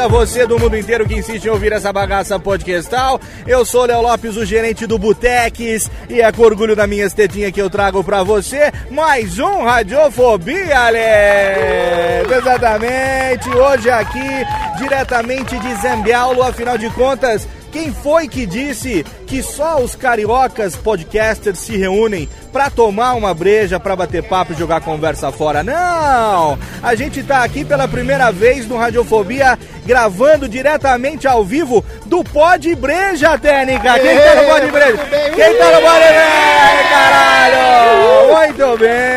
Radiofobia, você do mundo inteiro que insiste em ouvir essa bagaça podcastal. Eu sou Léo Lopes, o gerente do Boteques, e é com orgulho da minha estetinha que eu trago pra você mais um Radiofobia, Ale! Exatamente, hoje aqui, diretamente de Zambiaulo, afinal de contas, quem foi que disse que só os cariocas podcasters se reúnem pra tomar uma breja, pra bater papo e jogar conversa fora? Não! A gente tá aqui pela primeira vez no Radiofobia, gravando diretamente ao vivo do Pod Breja, Técnica! Quem tá no Pod Breja? Quem tá no Pod Breja, caralho? Muito bem,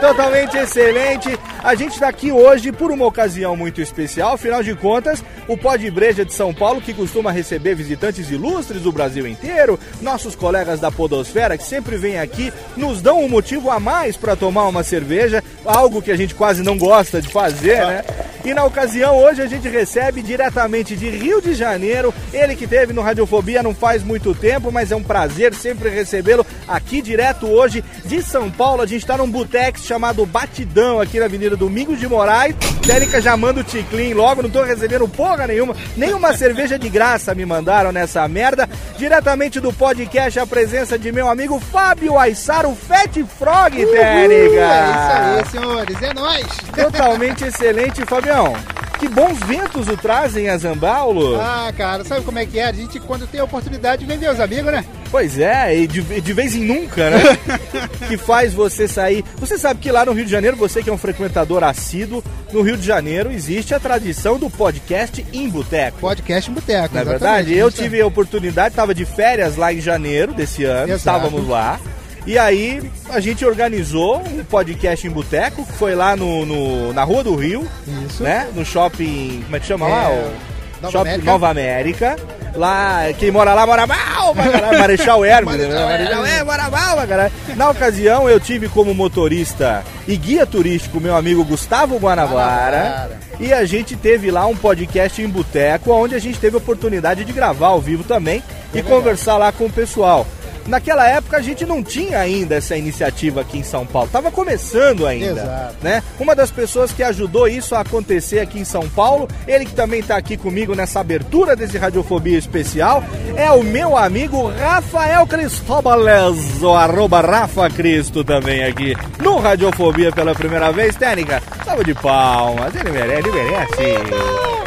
totalmente excelente. A gente tá aqui hoje por uma ocasião muito especial, afinal de contas, o Pod Breja de São Paulo, que costuma receber visitantes ilustres do Brasil inteiro, nossos colegas da Podosfera, que sempre vêm aqui, nos dão um motivo a mais para tomar uma cerveja, algo que a gente quase não gosta de fazer, né? E na ocasião, hoje a gente recebe diretamente de Rio de Janeiro, ele que teve no Radiofobia não faz muito tempo, mas é um prazer sempre recebê-lo aqui direto hoje de São Paulo. A gente tá num botex chamado Batidão, aqui na Avenida Domingos de Moraes. Técnica já manda o ticlin logo, não tô recebendo porra nenhuma, nenhuma cerveja de graça me mandaram nessa merda. Diretamente do podcast, a presença de meu amigo Fábio Aissaro, Fat Frog, Técnica. É isso aí, senhores. É nóis. Totalmente excelente, Fabião. Que bons ventos o trazem a Zambaulo. Ah, cara, sabe como é que é? A gente, quando tem a oportunidade, vem ver os amigos, né? Pois é, e de, de vez em nunca, né? que faz você sair. Você sabe que lá no Rio de Janeiro, você que é um frequentador assíduo, no Rio de Janeiro existe a tradição do podcast em boteco. Podcast em boteco, Na é verdade, eu tive a oportunidade, estava de férias lá em janeiro desse ano, Exato. estávamos lá. E aí a gente organizou um podcast em boteco, que foi lá no, no- na Rua do Rio, Isso. né? No shopping, como é que chama lá? É, O Nova shopping América. Nova América. Lá, quem mora lá mora mal, caralho. Marechal Hermes, né? Marechal Hermes. é, mora mal, caralho. Na ocasião, eu tive como motorista e guia turístico meu amigo Gustavo Guanabara. Guanabara. E a gente teve lá um podcast em boteco, onde a gente teve a oportunidade de gravar ao vivo também e conversar lá com o pessoal. Naquela época a gente não tinha ainda essa iniciativa aqui em São Paulo, tava começando ainda, Exato. né? Uma das pessoas que ajudou isso a acontecer aqui em São Paulo, ele que também tá aqui comigo nessa abertura desse Radiofobia especial, é o meu amigo Rafael Cristóbales, o arroba Rafa Cristo também aqui no Radiofobia pela primeira vez. Técnica, salva de palmas, ele merece, ele merece.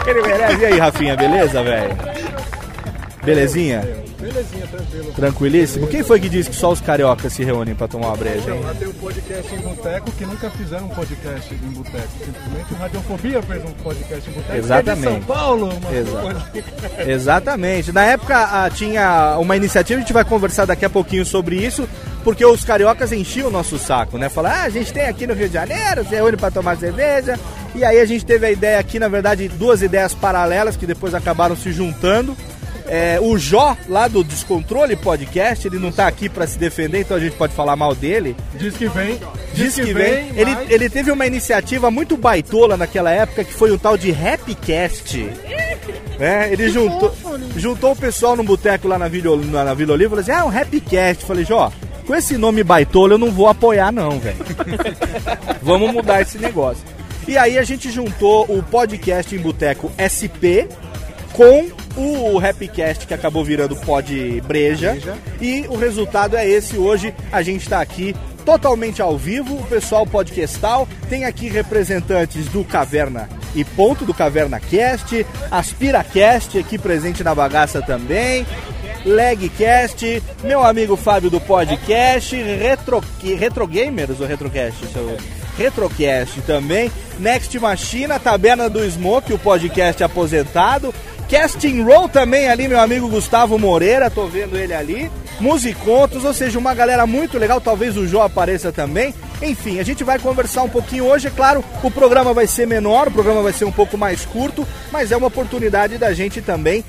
Ele merece. E aí, Rafinha, beleza, velho? Belezinha? Belezinha, tranquilo. Tranquilíssimo? Quem foi que disse que só os cariocas se reúnem pra tomar uma breja, hein? Lá tem o podcast em Boteco, que nunca fizeram um podcast em Boteco. Simplesmente o Radiofobia fez um podcast em Boteco. Exatamente. Que é São Paulo, uma Exato. Exatamente. Na época ah, tinha uma iniciativa, a gente vai conversar daqui a pouquinho sobre isso, porque os cariocas enchiam o nosso saco, né? Falar, ah, a gente tem aqui no Rio de Janeiro, se reúne pra tomar cerveja. E aí a gente teve a ideia aqui, na verdade, duas ideias paralelas que depois acabaram se juntando. É, o Jó, lá do Descontrole Podcast, ele não tá aqui pra se defender, então a gente pode falar mal dele. Diz que vem. Diz que vem. Ele, mas- ele teve uma iniciativa muito baitola naquela época, que foi o tal de Rapcast. Né? Ele juntou, juntou o pessoal num boteco lá na Vila, na, na Vila Oliva e falou assim: ah, um Rapcast. Falei, Jó, com esse nome baitola eu não vou apoiar, não, velho. Vamos mudar esse negócio. E aí a gente juntou o podcast em Boteco SP com o Rapcast que acabou virando Pod Breja. E o resultado é esse. Hoje a gente está aqui totalmente ao vivo, o pessoal podcastal. Tem aqui representantes do Caverna e Ponto, do Caverna Cast, AspiraCast aqui presente na bagaça também. Legcast, meu amigo Fábio do Podcast, Retro, Retro Gamers ou Retrocast? Seu, Retrocast também, Next Machina, Taberna do Smoke, o podcast aposentado, Casting Roll também ali, meu amigo Gustavo Moreira, tô vendo ele ali, Musicontos, ou seja, uma galera muito legal, talvez o Jô apareça também. Enfim, a gente vai conversar um pouquinho hoje, é claro, o programa vai ser menor, o programa vai ser um pouco mais curto, mas é uma oportunidade da gente também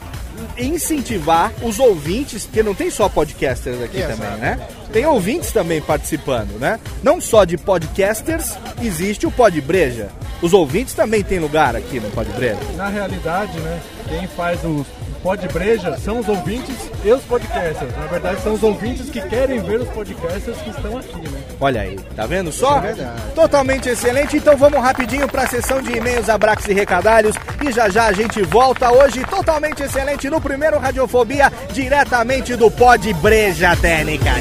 incentivar os ouvintes, porque não tem só podcasters aqui Exato. também, né? Tem ouvintes também participando, né? Não só de podcasters, existe o Podbreja. Os ouvintes também têm lugar aqui no Podbreja. Na realidade, né, quem faz os pod breja são os ouvintes e os podcasters. Na verdade, são os ouvintes que querem ver os podcasters que estão aqui, né? Olha aí, tá vendo só? é verdade. Totalmente excelente. Então vamos rapidinho para a sessão de e-mails, abraços e recadalhos. E já já a gente volta hoje totalmente excelente no primeiro Radiofobia, diretamente do Pod Breja Técnica.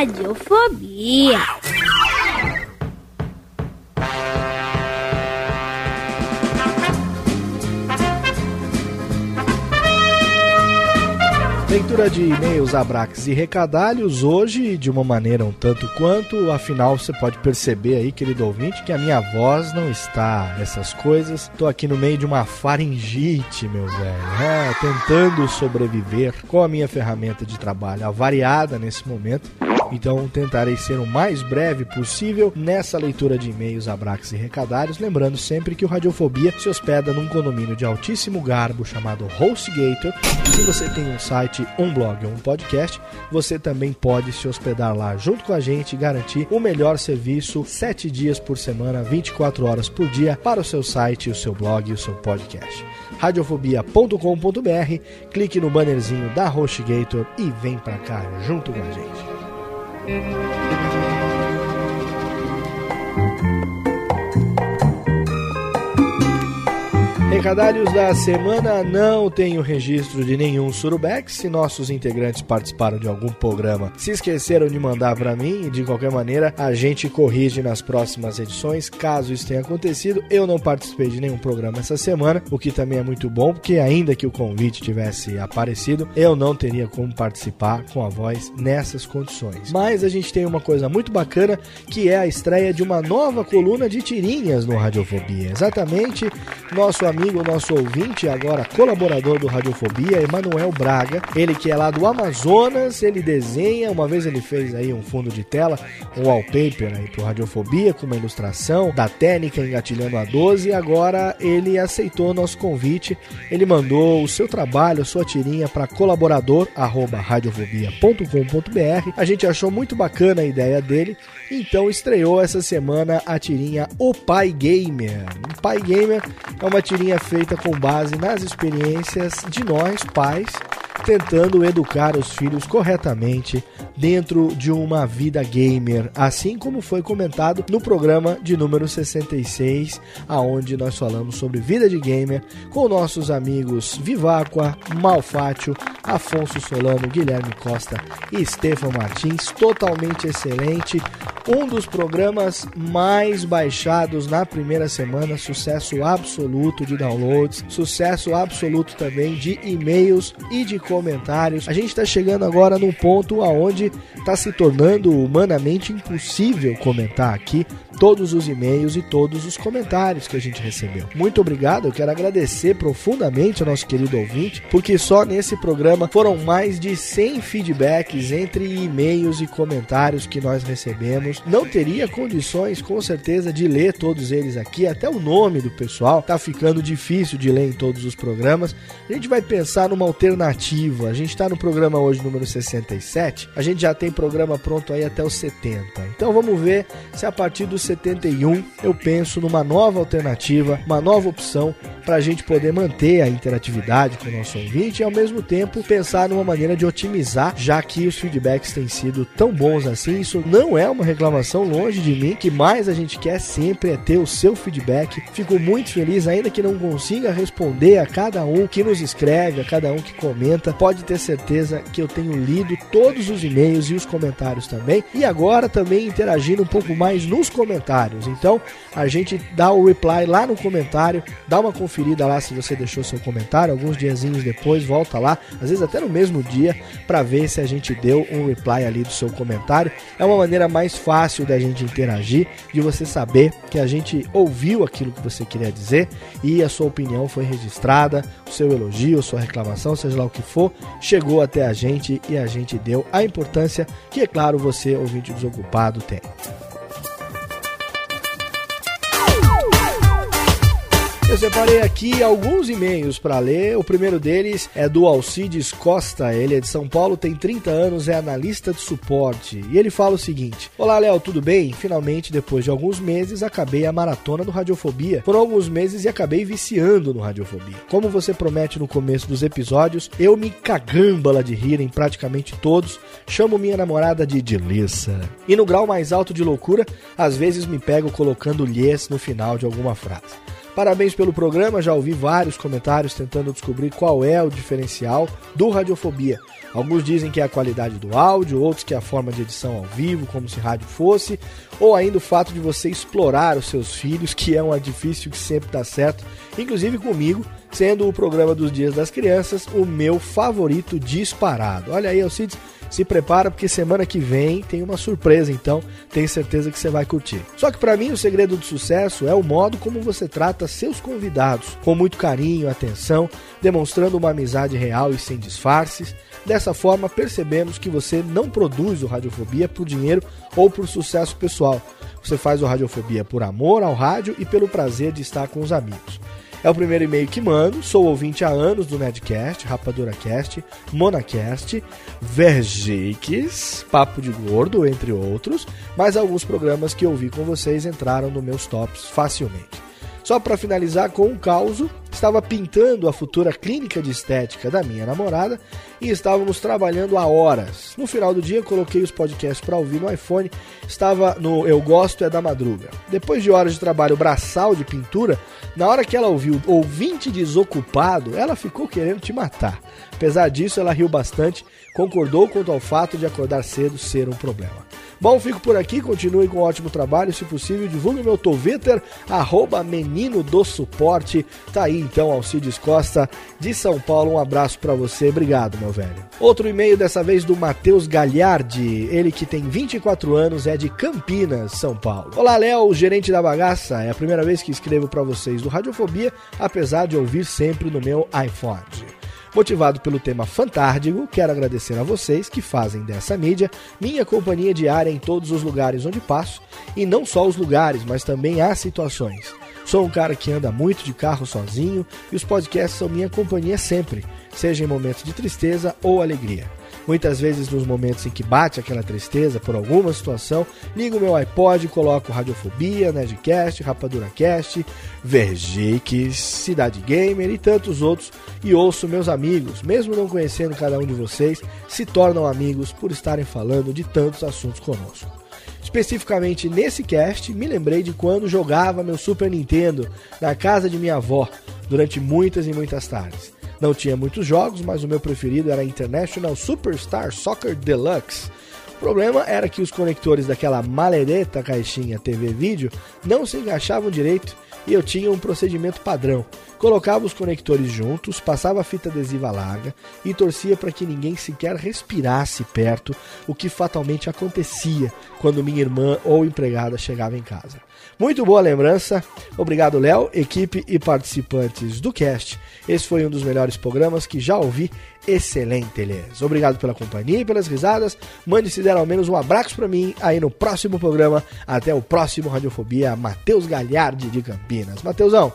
Radiofobia. Leitura de e-mails, abraques e recadalhos hoje de uma maneira um tanto quanto, afinal você pode perceber aí, querido ouvinte, que a minha voz não está essas coisas. Tô aqui no meio de uma faringite, meu velho, é, tentando sobreviver com a minha ferramenta de trabalho avariada nesse momento. Então tentarei ser o mais breve possível nessa leitura de e-mails, abraques e recadários, lembrando sempre que o Radiofobia se hospeda num condomínio de altíssimo garbo chamado HostGator. Se você tem um site, um blog ou um podcast, você também pode se hospedar lá junto com a gente e garantir o melhor serviço 7 dias por semana, 24 horas por dia para o seu site, o seu blog e o seu podcast. Radiofobia.com.br, clique no bannerzinho da HostGator e vem pra cá junto com a gente. Música Recadalhos da semana não tem o registro de nenhum Surubex. Se nossos integrantes participaram de algum programa, se esqueceram de mandar para mim e de qualquer maneira a gente corrige nas próximas edições. Caso isso tenha acontecido, eu não participei de nenhum programa essa semana, o que também é muito bom, porque ainda que o convite tivesse aparecido, eu não teria como participar com a voz nessas condições. Mas a gente tem uma coisa muito bacana que é a estreia de uma nova coluna de tirinhas no Radiofobia. Exatamente, nosso amigo, nosso ouvinte, agora colaborador do Radiofobia, Emanuel Braga. Ele que é lá do Amazonas, ele desenha, uma vez ele fez aí um fundo de tela, um wallpaper aí pro Radiofobia com uma ilustração da técnica engatilhando a 12 e agora ele aceitou o nosso convite. Ele mandou o seu trabalho, sua tirinha para colaborador@radiofobia.com.br. A gente achou muito bacana a ideia dele, então estreou essa semana a tirinha O Pai Gamer. O Pai Gamer é uma tirinha feita com base nas experiências de nós, pais, tentando educar os filhos corretamente dentro de uma vida gamer, assim como foi comentado no programa de número 66, aonde nós falamos sobre vida de gamer com nossos amigos Viváqua, Malfátio, Afonso Solano, Guilherme Costa e Stefan Martins, totalmente excelente. Um dos programas mais baixados na primeira semana, sucesso absoluto de downloads, sucesso absoluto também de e-mails e de comentários. A gente está chegando agora num ponto aonde está se tornando humanamente impossível comentar aqui todos os e-mails e todos os comentários que a gente recebeu. Muito obrigado, eu quero agradecer profundamente ao nosso querido ouvinte, porque só nesse programa foram mais de 100 feedbacks entre e-mails e comentários que nós recebemos. Não teria condições, com certeza, de ler todos eles aqui, até o nome do pessoal tá ficando difícil de ler em todos os programas. A gente vai pensar numa alternativa. A gente está no programa hoje número 67, a gente já tem programa pronto aí até o 70. Então vamos ver se a partir do 71 eu penso numa nova alternativa, uma nova opção para a gente poder manter a interatividade com o nosso ouvinte e ao mesmo tempo pensar numa maneira de otimizar, já que os feedbacks têm sido tão bons assim. Isso não é uma reclamação longe de mim, que mais a gente quer sempre é ter o seu feedback. Fico muito feliz, ainda que não consiga responder a cada um que nos escreve, a cada um que comenta. Pode ter certeza que eu tenho lido todos os e-mails e os comentários também. E agora também interagindo um pouco mais nos comentários. Então a gente dá o reply lá no comentário, dá uma conferida lá se você deixou seu comentário. Alguns diazinhos depois volta lá, às vezes até no mesmo dia, para ver se a gente deu um reply ali do seu comentário. É uma maneira mais fácil da gente interagir, de você saber que a gente ouviu aquilo que você queria dizer e a sua opinião foi registrada, o seu elogio, sua reclamação, seja lá o que for, chegou até a gente e a gente deu a importância que, é claro, você, ouvinte desocupado, tem. Eu separei aqui alguns e-mails para ler. O primeiro deles é do Alcides Costa. Ele é de São Paulo, tem 30 anos, é analista de suporte. E ele fala o seguinte: Olá, Léo, tudo bem? Finalmente, depois de alguns meses, acabei a maratona do Radiofobia. Foram alguns meses e acabei viciando no Radiofobia. Como você promete no começo dos episódios, eu me cagambala de rir em praticamente todos. Chamo minha namorada de Dilissa. E no grau mais alto de loucura, às vezes me pego colocando lhes no final de alguma frase. Parabéns pelo programa, já ouvi vários comentários tentando descobrir qual é o diferencial do Radiofobia. Alguns dizem que é a qualidade do áudio, outros que é a forma de edição ao vivo, como se rádio fosse, ou ainda o fato de você explorar os seus filhos, que é um difícil que sempre dá certo, inclusive comigo, sendo o programa dos Dias das Crianças o meu favorito disparado. Olha aí, Alcides, se prepara porque semana que vem tem uma surpresa, então tenho certeza que você vai curtir. Só que para mim o segredo do sucesso é o modo como você trata seus convidados, com muito carinho, atenção, demonstrando uma amizade real e sem disfarces. Dessa forma, percebemos que você não produz o Radiofobia por dinheiro ou por sucesso pessoal. Você faz o Radiofobia por amor ao rádio e pelo prazer de estar com os amigos. É o primeiro e-mail que mando. Sou ouvinte há anos do Nedcast, RapaduraCast, MonaCast, Vergiques, Papo de Gordo, entre outros. Mas alguns programas que ouvi com vocês entraram nos meus tops facilmente. Só para finalizar com um caos, estava pintando a futura clínica de estética da minha namorada e estávamos trabalhando há horas. No final do dia, coloquei os podcasts para ouvir no iPhone, estava no Eu Gosto é da Madruga. Depois de horas de trabalho braçal de pintura, na hora que ela ouviu ouvinte desocupado, ela ficou querendo te matar. Apesar disso, ela riu bastante, concordou quanto ao fato de acordar cedo ser um problema. Bom, fico por aqui, continue com um ótimo trabalho, se possível, divulgue meu Twitter, arroba menino do suporte. Tá aí então, Alcides Costa, de São Paulo, um abraço para você, obrigado meu velho. Outro e-mail dessa vez do Matheus Galhardi, ele que tem 24 anos, é de Campinas, São Paulo. Olá Léo, gerente da bagaça, é a primeira vez que escrevo para vocês do Radiofobia, apesar de ouvir sempre no meu iPhone. Motivado pelo tema Fantárdigo, quero agradecer a vocês que fazem dessa mídia minha companhia diária em todos os lugares onde passo, e não só os lugares, mas também as situações. Sou um cara que anda muito de carro sozinho e os podcasts são minha companhia sempre, seja em momentos de tristeza ou alegria. Muitas vezes, nos momentos em que bate aquela tristeza por alguma situação, ligo meu iPod, coloco Radiofobia, Nerdcast, RapaduraCast, Vergix, Cidade Gamer e tantos outros e ouço meus amigos, mesmo não conhecendo cada um de vocês, se tornam amigos por estarem falando de tantos assuntos conosco. Especificamente nesse cast, me lembrei de quando jogava meu Super Nintendo na casa de minha avó durante muitas e muitas tardes. Não tinha muitos jogos, mas o meu preferido era International Superstar Soccer Deluxe. O problema era que os conectores daquela maledeta caixinha TV vídeo não se encaixavam direito e eu tinha um procedimento padrão. Colocava os conectores juntos, passava a fita adesiva larga e torcia para que ninguém sequer respirasse perto, o que fatalmente acontecia quando minha irmã ou empregada chegava em casa. Muito boa lembrança. Obrigado, Léo, equipe e participantes do cast. Esse foi um dos melhores programas que já ouvi. Excelente, Elias. Obrigado pela companhia e pelas risadas. Mande se der ao menos um abraço para mim aí no próximo programa. Até o próximo Radiofobia. Matheus Galhardi de Campinas. Mateusão,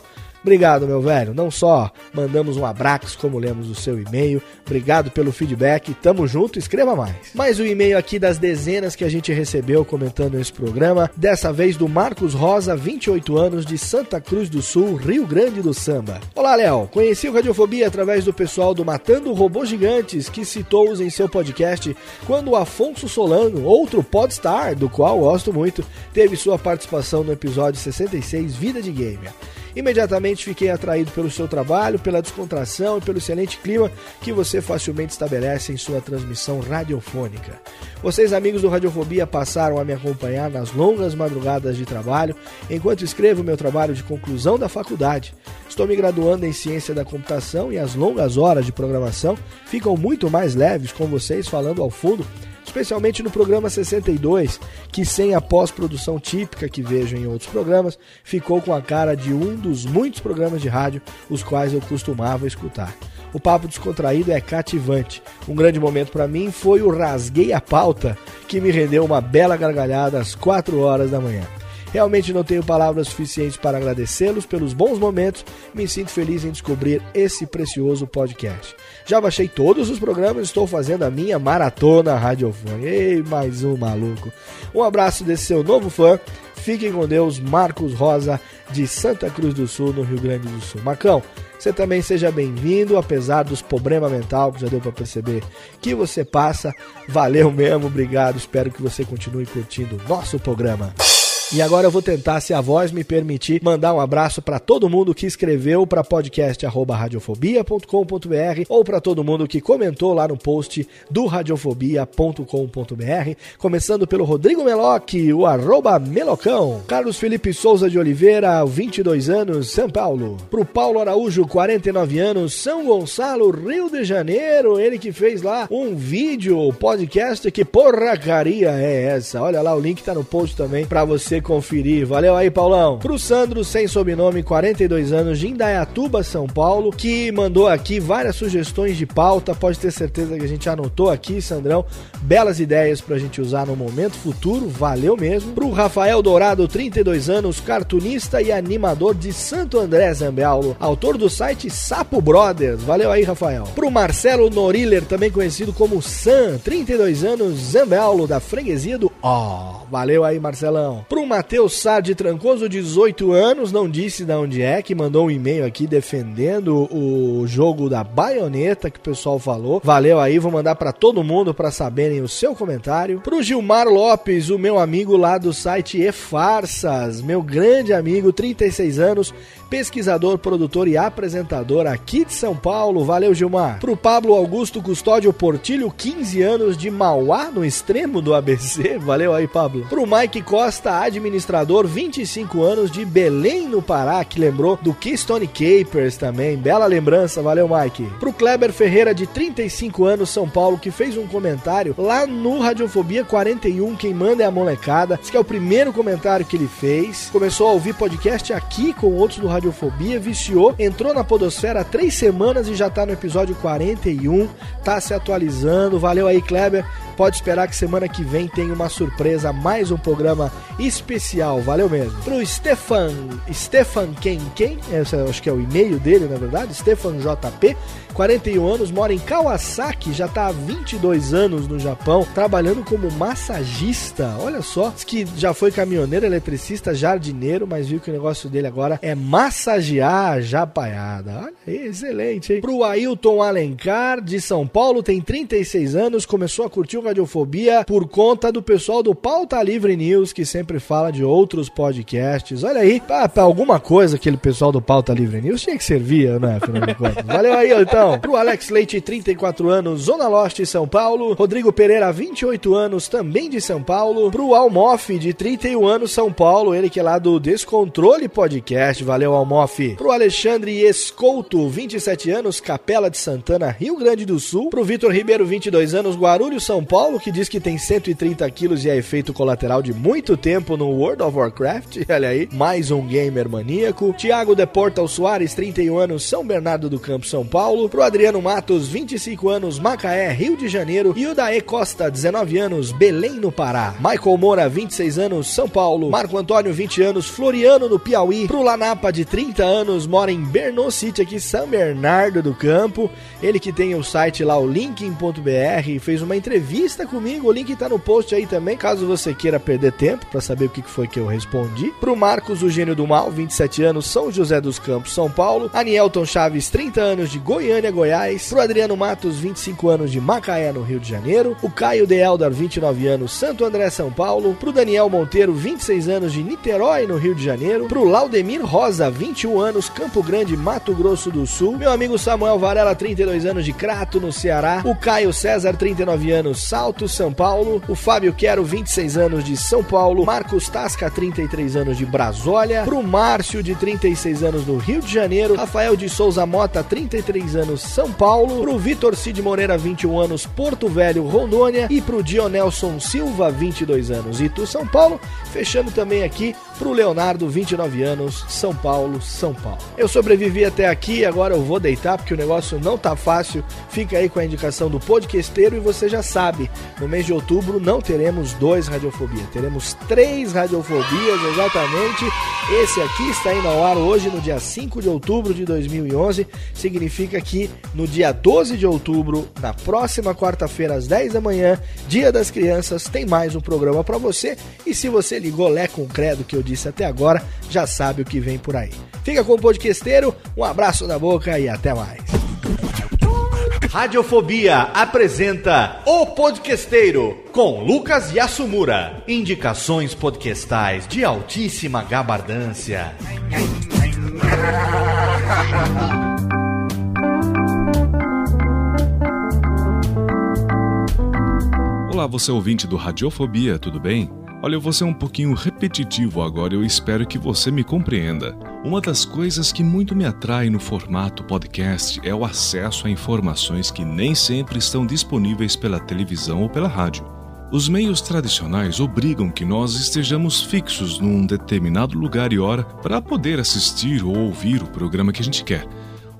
Obrigado, meu velho. Não só mandamos um abraço, como lemos o seu e-mail. Obrigado pelo feedback. Tamo junto, escreva mais. Mais um e-mail aqui das dezenas que a gente recebeu comentando esse programa. Dessa vez do Marcos Rosa, 28 anos, de Santa Cruz do Sul, Rio Grande do Samba. Olá, Léo. Conheci o Radiofobia através do pessoal do Matando Robôs Gigantes, que citou-os em seu podcast quando o Afonso Solano, outro podstar, do qual gosto muito, teve sua participação no episódio 66 Vida de Gamer. Imediatamente fiquei atraído pelo seu trabalho, pela descontração e pelo excelente clima que você facilmente estabelece em sua transmissão radiofônica. Vocês, amigos do Radiofobia, passaram a me acompanhar nas longas madrugadas de trabalho enquanto escrevo meu trabalho de conclusão da faculdade. Estou me graduando em ciência da computação e as longas horas de programação ficam muito mais leves com vocês falando ao fundo especialmente no programa 62, que sem a pós-produção típica que vejo em outros programas, ficou com a cara de um dos muitos programas de rádio os quais eu costumava escutar. O papo descontraído é cativante. Um grande momento para mim foi o Rasguei a Pauta, que me rendeu uma bela gargalhada às 4 horas da manhã. Realmente não tenho palavras suficientes para agradecê-los pelos bons momentos. Me sinto feliz em descobrir esse precioso podcast. Já baixei todos os programas, estou fazendo a minha maratona radiofônica. Ei, mais um maluco. Um abraço desse seu novo fã. Fiquem com Deus, Marcos Rosa, de Santa Cruz do Sul, no Rio Grande do Sul. Macão, você também seja bem-vindo, apesar dos problemas mental que já deu para perceber que você passa. Valeu mesmo, obrigado. Espero que você continue curtindo o nosso programa. E agora eu vou tentar, se a voz me permitir, mandar um abraço para todo mundo que escreveu para podcast@radiofobia.com.br ou para todo mundo que comentou lá no post do radiofobia.com.br, começando pelo Rodrigo Meloc, o arroba Melocão, Carlos Felipe Souza de Oliveira, 22 anos, São Paulo, pro Paulo Araújo, 49 anos, São Gonçalo, Rio de Janeiro, ele que fez lá um vídeo, podcast, que porracaria é essa? Olha lá, o link tá no post também para você conferir. Valeu aí, Paulão. Pro Sandro, sem sobrenome, 42 anos, de Indaiatuba, São Paulo, que mandou aqui várias sugestões de pauta. Pode ter certeza que a gente anotou aqui, Sandrão. Belas ideias pra gente usar no momento futuro. Valeu mesmo. Pro Rafael Dourado, 32 anos, cartunista e animador de Santo André Zambiaulo, autor do site Sapo Brothers. Valeu aí, Rafael. Pro Marcelo Noriller, também conhecido como Sam, 32 anos, Zambiaulo, da freguesia do Ó. Oh, valeu aí, Marcelão. Pro Matheus Sá de Trancoso, 18 anos, não disse de onde é, que mandou um e-mail aqui defendendo o jogo da baioneta que o pessoal falou. Valeu aí, vou mandar para todo mundo para saberem o seu comentário. Pro Gilmar Lopes, o meu amigo lá do site E Farsas, meu grande amigo, 36 anos, pesquisador, produtor e apresentador aqui de São Paulo. Valeu, Gilmar. Pro Pablo Augusto Custódio Portilho, 15 anos de Mauá, no extremo do ABC. Valeu aí, Pablo. Pro Mike Costa, administrador, 25 anos de Belém, no Pará, que lembrou do Keystone Capers também. Bela lembrança, valeu, Mike. Pro Kleber Ferreira, de 35 anos, São Paulo, que fez um comentário lá no Radiofobia 41. Quem manda é a molecada. Esse é o primeiro comentário que ele fez. Começou a ouvir podcast aqui com outros do Radiofobia, viciou, entrou na Podosfera há três semanas e já tá no episódio 41, tá se atualizando. Valeu aí, Kleber. Pode esperar que semana que vem tem uma surpresa, mais um programa especial, valeu mesmo. Pro Stefan, Stefan quem quem? Esse acho que é o e-mail dele, na verdade, Stefan JP. 41 anos, mora em Kawasaki, já está há 22 anos no Japão, trabalhando como massagista. Olha só, diz que já foi caminhoneiro, eletricista, jardineiro, mas viu que o negócio dele agora é massagear a japaiada. Olha aí, excelente, hein? Pro Ailton Alencar, de São Paulo, tem 36 anos, começou a curtir o Radiofobia por conta do pessoal do Pauta Livre News, que sempre fala de outros podcasts. Olha aí, pra, pra alguma coisa aquele pessoal do Pauta Livre News tinha que servir, né? Afinal de contas. Valeu aí, Pro Alex Leite, 34 anos, Zona Leste, São Paulo. Rodrigo Pereira, 28 anos, também de São Paulo. Pro Almof, de 31 anos, São Paulo. Ele que é lá do Descontrole Podcast. Valeu, Almof. Pro Alexandre Escolto, 27 anos, Capela de Santana, Rio Grande do Sul. Pro Vitor Ribeiro, 22 anos, Guarulhos, São Paulo, que diz que tem 130 quilos e é efeito colateral de muito tempo no World of Warcraft. Olha aí, mais um gamer maníaco. Tiago Deportal Soares, 31 anos, São Bernardo do Campo, São Paulo pro Adriano Matos, 25 anos, Macaé, Rio de Janeiro, e o Dae Costa, 19 anos, Belém, no Pará. Michael Moura, 26 anos, São Paulo. Marco Antônio, 20 anos, Floriano, no Piauí. Pro Lanapa, de 30 anos, mora em Bernou City, aqui, São Bernardo do Campo. Ele que tem o site lá, o linkin.br, fez uma entrevista comigo, o link tá no post aí também, caso você queira perder tempo para saber o que foi que eu respondi. Pro Marcos, o Gênio do Mal, 27 anos, São José dos Campos, São Paulo. Anielton Chaves, 30 anos, de Goiânia, Goiás. Pro Adriano Matos, 25 anos, de Macaé, no Rio de Janeiro. O Caio De Eldar, 29 anos, Santo André, São Paulo. Pro Daniel Monteiro, 26 anos, de Niterói, no Rio de Janeiro. Pro Laudemir Rosa, 21 anos, Campo Grande, Mato Grosso do Sul. Meu amigo Samuel Varela, 32 anos, de Crato, no Ceará. O Caio César, 39 anos, Salto, São Paulo. O Fábio Quero, 26 anos, de São Paulo. Marcos Tasca, 33 anos, de Brasólia. Pro Márcio, de 36 anos, no Rio de Janeiro. Rafael de Souza Mota, 33 anos, São Paulo. Pro Vitor Cid Moreira, 21 anos, Porto Velho, Rondônia. E pro Dionelson Silva, 22 anos, Itu, São Paulo. Fechando também aqui pro Leonardo, 29 anos, São Paulo, São Paulo. Eu sobrevivi até aqui, agora eu vou deitar porque o negócio não tá fácil. Fica aí com a indicação do podcasteiro e você já sabe, no mês de outubro não teremos dois Radiofobia, teremos três Radiofobias exatamente. Esse aqui está indo ao ar hoje no dia 5 de outubro de 2011, significa que no dia 12 de outubro, na próxima quarta-feira às 10 da manhã, Dia das Crianças, tem mais um programa para você. E se você ligou Lé com credo que eu disse até agora, já sabe o que vem por aí. Fica com o podcasteiro, um abraço na boca e até mais. Radiofobia apresenta O Podquesteiro com Lucas Yasumura. Indicações podcastais de altíssima gabardância. Olá, você ouvinte do Radiofobia, tudo bem? Olha, eu vou ser um pouquinho repetitivo agora, eu espero que você me compreenda. Uma das coisas que muito me atrai no formato podcast é o acesso a informações que nem sempre estão disponíveis pela televisão ou pela rádio. Os meios tradicionais obrigam que nós estejamos fixos num determinado lugar e hora para poder assistir ou ouvir o programa que a gente quer.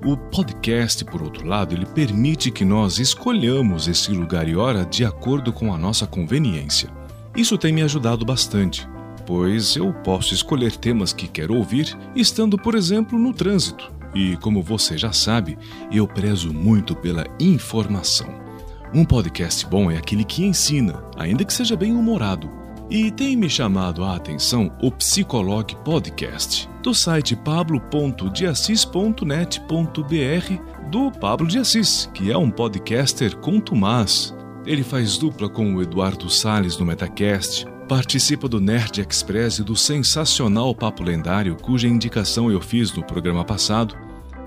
O podcast, por outro lado, ele permite que nós escolhamos esse lugar e hora de acordo com a nossa conveniência. Isso tem me ajudado bastante, pois eu posso escolher temas que quero ouvir estando, por exemplo, no trânsito. E como você já sabe, eu prezo muito pela informação. Um podcast bom é aquele que ensina, ainda que seja bem humorado. E tem me chamado a atenção o Psicolog Podcast, do site pablo.deassis.net.br do Pablo de Assis, que é um podcaster contumaz. Ele faz dupla com o Eduardo Sales no Metacast, participa do Nerd Express e do sensacional Papo Lendário, cuja indicação eu fiz no programa passado,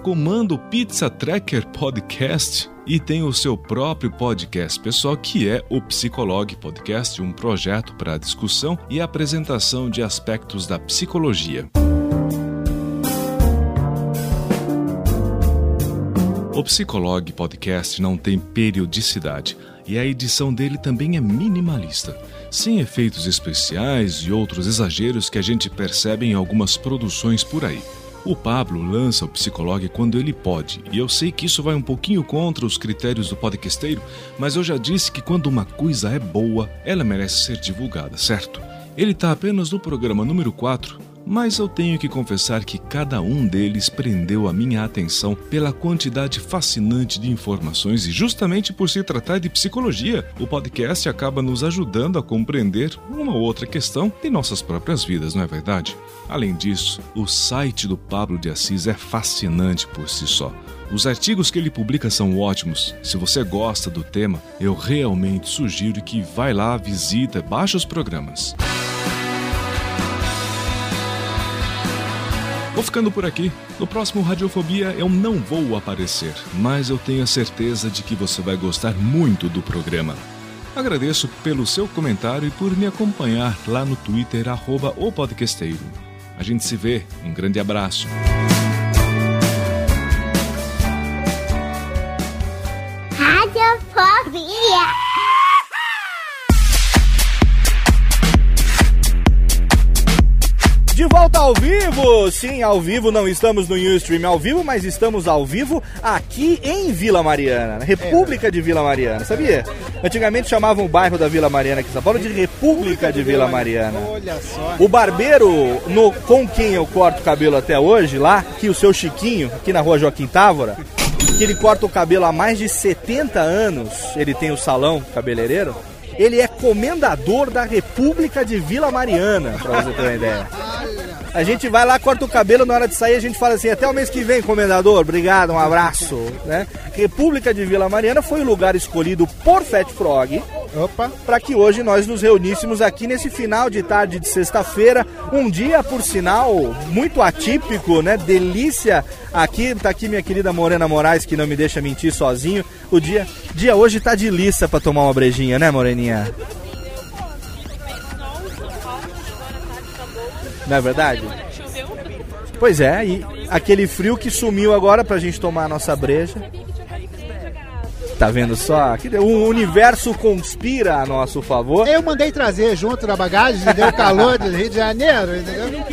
comanda o Pizza Tracker Podcast e tem o seu próprio podcast pessoal, que é o Psicolog Podcast, um projeto para discussão e apresentação de aspectos da psicologia. O Psicolog Podcast não tem periodicidade e a edição dele também é minimalista, sem efeitos especiais e outros exageros que a gente percebe em algumas produções por aí. O Pablo lança o Psicologue quando ele pode, e eu sei que isso vai um pouquinho contra os critérios do podcasteiro, mas eu já disse que quando uma coisa é boa, ela merece ser divulgada, certo? Ele está apenas no programa número 4, mas eu tenho que confessar que cada um deles prendeu a minha atenção pela quantidade fascinante de informações e justamente por se tratar de psicologia, o podcast acaba nos ajudando a compreender uma ou outra questão de nossas próprias vidas, não é verdade? Além disso, o site do Pablo de Assis é fascinante por si só. Os artigos que ele publica são ótimos. Se você gosta do tema, eu realmente sugiro que vai lá, visita, baixe os programas. Vou ficando por aqui. No próximo Radiofobia eu não vou aparecer, mas eu tenho a certeza de que você vai gostar muito do programa. Agradeço pelo seu comentário e por me acompanhar lá no Twitter, arroba o podcasteiro. A gente se vê. Um grande abraço. De volta ao vivo! Sim, ao vivo, não estamos no Ustream ao vivo, mas estamos ao vivo aqui em Vila Mariana, na República de Vila Mariana, sabia? Antigamente chamavam o bairro da Vila Mariana aqui em São Paulo de República de Vila Mariana. Olha só. O barbeiro no, com quem eu corto o cabelo até hoje, lá, que o seu Chiquinho, aqui na rua Joaquim Távora, que ele corta o cabelo há mais de 70 anos, ele tem o salão cabeleireiro, ele é comendador da República de Vila Mariana, pra você ter uma ideia. A gente vai lá, corta o cabelo, na hora de sair a gente fala assim, até o mês que vem, comendador, obrigado, um abraço. Né? República de Vila Mariana foi o lugar escolhido por Fat Frog para que hoje nós nos reuníssemos aqui nesse final de tarde de sexta-feira, um dia, por sinal, muito atípico, né? Delícia. Aqui, tá aqui minha querida Morena Moraes, que não me deixa mentir sozinho. O dia, dia hoje tá de liça para tomar uma brejinha, né, Moreninha? Não é verdade? Pois é, e aquele frio que sumiu agora pra gente tomar a nossa breja. Tá vendo só? Que O universo conspira a nosso favor. Eu mandei trazer junto na bagagem, deu calor do Rio de Janeiro, entendeu?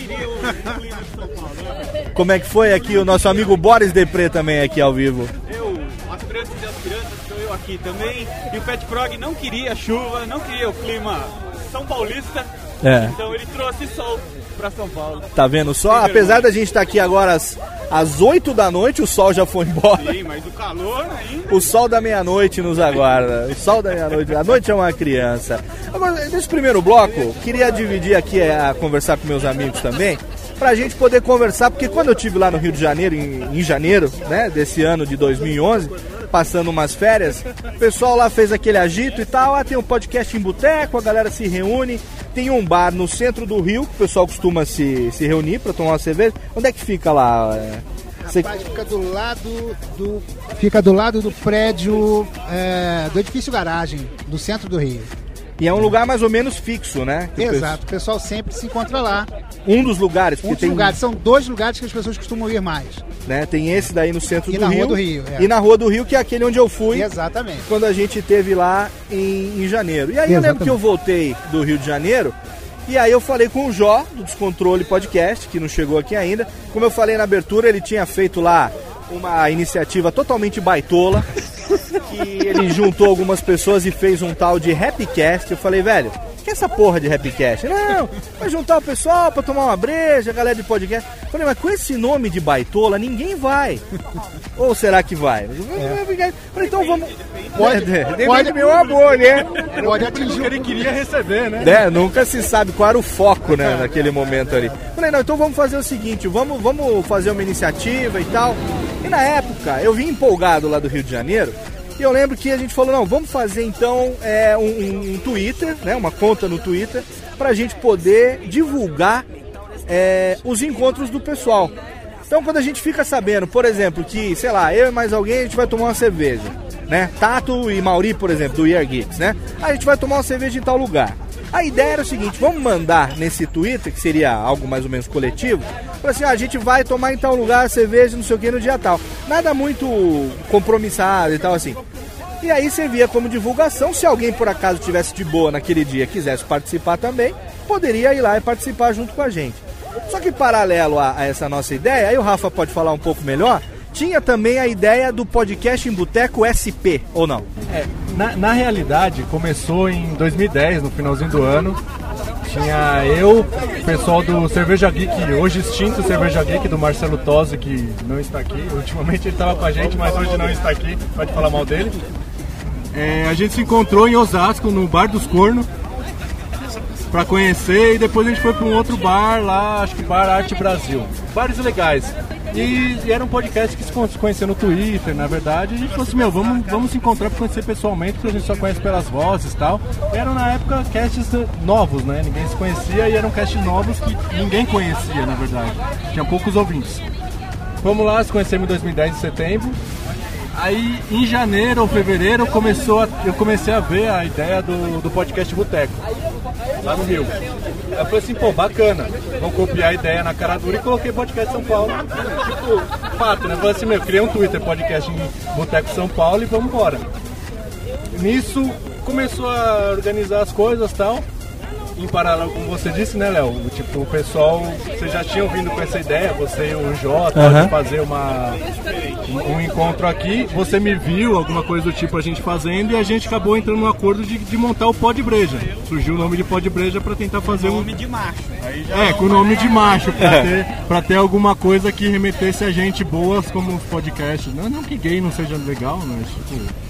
Como é que foi aqui o nosso amigo Boris Depré também aqui ao vivo? Eu, as crianças e as crianças, estou eu aqui também. E o Pet Frog não queria chuva, não queria o clima São Paulista. É. Então ele trouxe sol para São Paulo. Tá vendo só? Apesar da gente estar aqui agora às, às 8 da noite, o sol já foi embora. Sim, mas o calor ainda. O sol da meia-noite nos aguarda. O sol da meia-noite. A noite é uma criança. Agora, nesse primeiro bloco, queria dividir aqui é, a conversar com meus amigos também, pra gente poder conversar, porque quando eu tive lá no Rio de Janeiro, em, em janeiro, né, desse ano de 2011, passando umas férias, o pessoal lá fez aquele agito e tal. Ah, tem um podcast em boteco, a galera se reúne. Tem um bar no centro do Rio, que o pessoal costuma se, se reunir pra tomar uma cerveja. Onde é que fica lá? É, Você- Rapaz, fica do lado do. Fica do lado do prédio é, do edifício garagem, do centro do Rio. E é um lugar mais ou menos fixo, né? Que Exato, o pessoal sempre se encontra lá. Um dos lugares, Um dos tem, lugares, são dois lugares que as pessoas costumam ir mais. né, tem esse daí no centro E do na Rio. Rua do Rio, é. E na Rua do Rio, que é aquele onde eu fui Exatamente. quando a gente teve lá em, em janeiro. E aí eu lembro Exatamente. que eu voltei do Rio de Janeiro. E aí eu falei com o Jó, do Descontrole Podcast, que não chegou aqui ainda. Como eu falei na abertura, ele tinha feito lá uma iniciativa totalmente baitola. ele juntou algumas pessoas e fez um tal de Happycast. Eu falei, velho, que é essa porra de Happycast? Não, vai juntar o pessoal pra tomar uma breja, galera de podcast. Eu falei, mas com esse nome de baitola, ninguém vai. Ou será que vai? Eu Falei, então vamos. Pode- É, depende pode- meu amor, né? Pode atingir que ele queria receber, né? né? Nunca se sabe qual era o foco, né, naquele momento ali. Falei, não, então vamos fazer o seguinte, vamos, vamos fazer uma iniciativa e tal. E na época, eu vim empolgado lá do Rio de Janeiro, e eu lembro que a gente falou, não, vamos fazer então é, um, um- Twitter, né, uma conta no Twitter, pra gente poder divulgar é, os encontros do pessoal. Então quando a gente fica sabendo, por exemplo, que, sei lá, eu e mais alguém, a gente vai tomar uma cerveja, né? Tato e Mauri, por exemplo, do Year Geeks, né? A gente vai tomar uma cerveja em tal lugar. A ideia era o seguinte, vamos mandar nesse Twitter, que seria algo mais ou menos coletivo, para assim, ah, a gente vai tomar em tal lugar cerveja, não sei o que, no dia tal. Nada muito compromissado e tal assim. E aí servia como divulgação, se alguém por acaso tivesse de boa naquele dia quisesse participar também, poderia ir lá e participar junto com a gente. Só que paralelo a, a essa nossa ideia, aí o Rafa pode falar um pouco melhor, tinha também a ideia do podcast em Boteco SP, ou não? É, na, na realidade, começou em 2010, no finalzinho do ano. Tinha eu, o pessoal do Cerveja Geek, hoje extinto Cerveja Geek, do Marcelo Tosi, que não está aqui. Ultimamente ele estava com a gente, mas hoje não está aqui, pode falar mal dele. É, a gente se encontrou em Osasco, no Bar dos Cornos, para conhecer e depois a gente foi para um outro bar lá, acho que Bar Arte Brasil. Bares legais. E, e, era um podcast que se conhecia no Twitter, na verdade. A gente falou assim: meu, vamos, vamos se encontrar para conhecer pessoalmente, porque a gente só conhece pelas vozes e tal. E eram na época casts novos, né? Ninguém se conhecia e eram casts novos que ninguém conhecia, na verdade. Tinha poucos ouvintes. Vamos lá, se conhecemos em 2010, em setembro. Aí em janeiro ou fevereiro começou a, eu comecei a ver a ideia do, do podcast Boteco, lá no Rio. Eu falei assim, pô, bacana, vou copiar a ideia na cara dura e coloquei podcast São Paulo. Tipo, fato, né? Eu falei assim, meu, criei um Twitter podcast em Boteco São Paulo e vamos embora. Nisso começou a organizar as coisas e tal em paralelo, como você disse, né, Léo? Tipo, o pessoal, vocês já tinham vindo com essa ideia, você e o Jota, de fazer uma, um, um encontro aqui. Você me viu, alguma coisa do tipo a gente fazendo, e a gente acabou entrando no acordo de, de montar o Pod Breja. Surgiu o nome de Pod Breja pra tentar fazer um. Nome de macho. É, com o nome de macho, pra ter, pra ter alguma coisa que remetesse a gente boas como os podcasts. Não, não que gay não seja legal, mas tipo.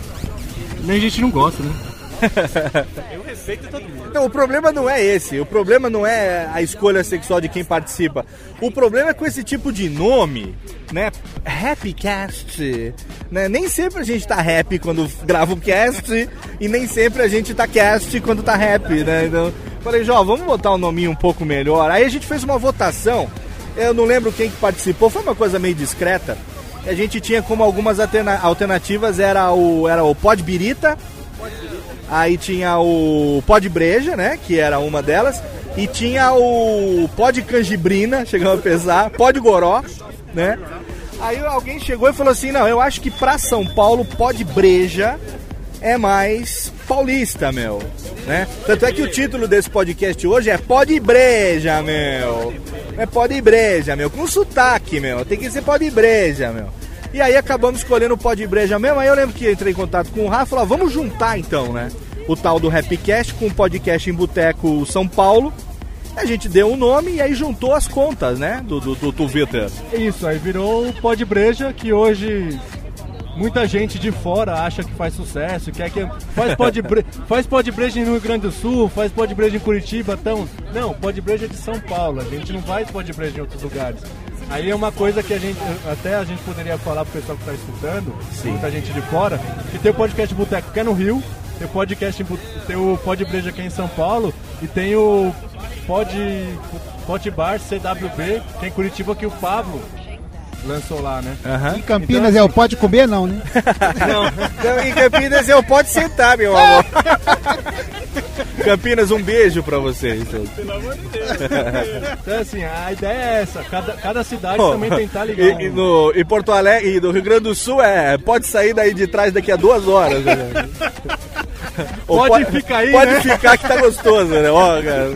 Nem a gente não gosta, né? Eu respeito todo mundo. Não, o problema não é esse. O problema não é a escolha sexual de quem participa. O problema é com esse tipo de nome, né? Happy Cast. Né? Nem sempre a gente tá happy quando grava o cast e nem sempre a gente tá cast quando tá happy, né? Então, falei, Jó, vamos botar um nominho um pouco melhor. Aí a gente fez uma votação. Eu não lembro quem que participou, foi uma coisa meio discreta. A gente tinha como algumas alterna- alternativas era o era o Pod Birita, Aí tinha o Pod Breja, né? Que era uma delas. E tinha o Pod Canjibrina, chegando a pesar. Pod Goró, né? Aí alguém chegou e falou assim: Não, eu acho que pra São Paulo, Pod Breja é mais paulista, meu. Né? Tanto é que o título desse podcast hoje é Pod Breja, meu. É Pod Breja, meu. Com sotaque, meu. Tem que ser Pod Breja, meu. E aí acabamos escolhendo o Pod Breja mesmo. Aí eu lembro que entrei em contato com o Rafa e falou: vamos juntar então, né? O tal do Rapcast com o podcast em Boteco São Paulo. A gente deu um nome e aí juntou as contas, né? Do, do, do Twitter. Isso, aí virou o Pod Breja, que hoje muita gente de fora acha que faz sucesso, quer que faz pod, bre... faz pod breja no Rio Grande do Sul, faz pod breja em Curitiba, então, não, pod breja é de São Paulo, a gente não faz pod breja em outros lugares. Aí é uma coisa que a gente, até a gente poderia falar pro pessoal que está escutando, muita gente de fora, que tem o podcast Boteco que é no Rio, tem o podcast, tem o Pod Breja aqui em São Paulo e tem o Pod, pod Bar CWB, que é em Curitiba que o Pablo lançou lá, né? Em Campinas é o pode comer, não, né? Não, então, em Campinas eu pode sentar, meu amor. Campinas, um beijo pra vocês. Pelo amor de Deus. Então, assim, a ideia é essa. Cada, cada cidade Pô, também tentar ligar. E, e no, em Porto Alegre e no Rio Grande do Sul é. Pode sair daí de trás daqui a duas horas. Ou Pode ficar aí, Pode né? ficar que tá gostoso, né? Ó, cara.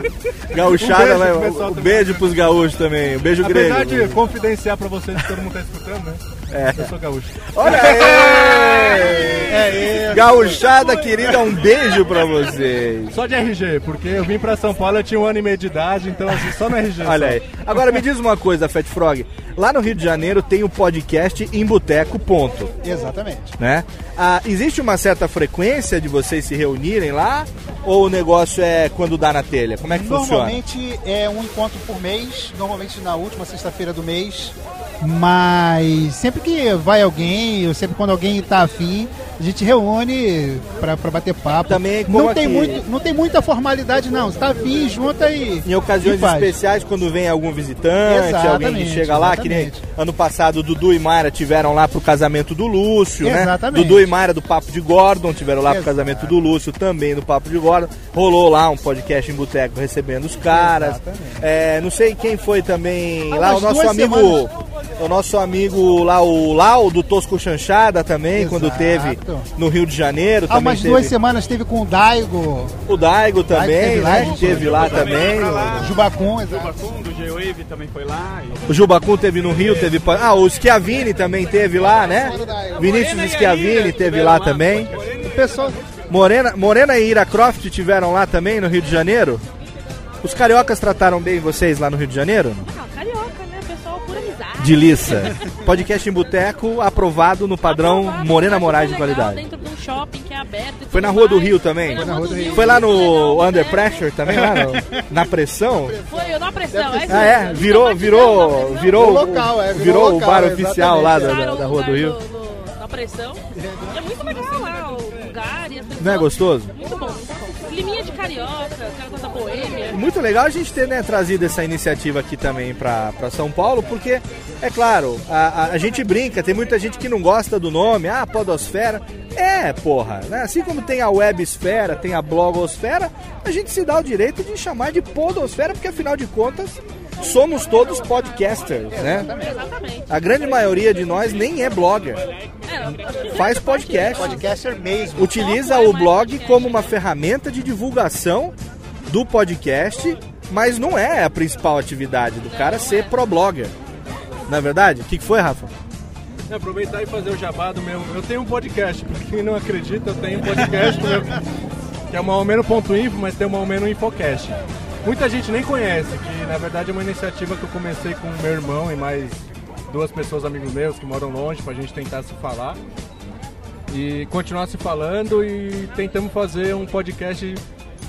Gauchada, Um beijo vai. Um beijo pros gaúchos também. Um beijo Apesar grego. de confidenciar pra vocês que todo mundo tá escutando, né? É. Eu sou gaúcho. Olha aí! Gauchada querida, um beijo pra vocês. Só de RG, porque eu vim pra São Paulo, eu tinha um ano e meio de idade, então assim, só no RG. Olha só. aí. Agora me diz uma coisa, Fat Frog. Lá no Rio de Janeiro tem o podcast em Boteco, ponto. Exatamente. Né? Ah, existe uma certa frequência de vocês se reunirem lá? Ou o negócio é quando dá na telha? Como é que funciona? Normalmente é um encontro por mês, normalmente na última sexta-feira do mês. Mas sempre que vai alguém, ou sempre quando alguém tá afim, a gente reúne pra, pra bater papo. Também como não tem, aqui. muito, não tem muita formalidade, não. Você tá afim, junta e. Em ocasiões e especiais, quando vem algum visitante, alguém que Exatamente, chega lá, que nem exatamente. ano passado Dudu e Mayra tiveram lá pro casamento do Lúcio, né? Exatamente. Dudu e Mayra do Papo de Gordon tiveram lá pro casamento do Lúcio, também do Papo de Gordon. Rolou lá um podcast em boteco recebendo os caras. Exatamente. É, não sei quem foi também Há lá, o nosso amigo. semanas. O nosso amigo lá, o Lau, do Tosco Chanchada também, Exato. quando teve no Rio de Janeiro. Há também umas teve duas semanas teve com o Daigo. O Daigo também, teve lá, né? gente. Teve lá também. Jubacum, exato. Jubacum, do G-Wave também foi lá. O Jubacum teve no Rio, teve. Ah, o Schiavini também teve lá, né? Vinícius Schiavini teve lá também. O pessoal. Morena, Morena e Ira Croft tiveram lá também no Rio de Janeiro. Os cariocas trataram bem vocês lá no Rio de Janeiro? Ah, né? Pessoal, pura amizade. De liça. Podcast em Boteco aprovado no padrão Morena Moraes de qualidade. Dentro de um shopping que é aberto. Foi na Rua do. Rio também? Foi na Rua do Rio. Foi lá no Under Pressure também, lá no- na pressão? Foi, eu na pressão. É Ah, é? mesmo. Virou, virou, virou, Virou local, é, virou o local, bar oficial lá da, Rua do Rio. no- no- na pressão. É muito legal lá, o lugar e as pessoas. Não é gostoso? Muito bom, muito bom. Climinha de carioca. Muito legal a gente ter né, trazido essa iniciativa aqui também para São Paulo, porque, é claro, a, a, a gente brinca, tem muita gente que não gosta do nome, ah, Podosfera. É, porra, né? assim como tem a Websfera, tem a Blogosfera, a gente se dá o direito de chamar de Podosfera, porque afinal de contas somos todos podcasters, né? Exatamente. A grande maioria de nós nem é blogger, faz podcast. Podcaster mesmo. Utiliza o blog como uma ferramenta de divulgação do podcast, mas não é a principal atividade do cara ser pro blogger. Não é verdade? O que, foi, Rafa? É, aproveitar e fazer o jabá do meu. Eu tenho um podcast, pra quem não acredita, eu tenho um podcast meu, que é o Malmeno.info, mas tem o Malmeno Infocast. Muita gente nem conhece, que na verdade é uma iniciativa que eu comecei com meu irmão e mais duas pessoas amigos meus que moram longe pra gente tentar se falar. E continuar se falando e tentamos fazer um podcast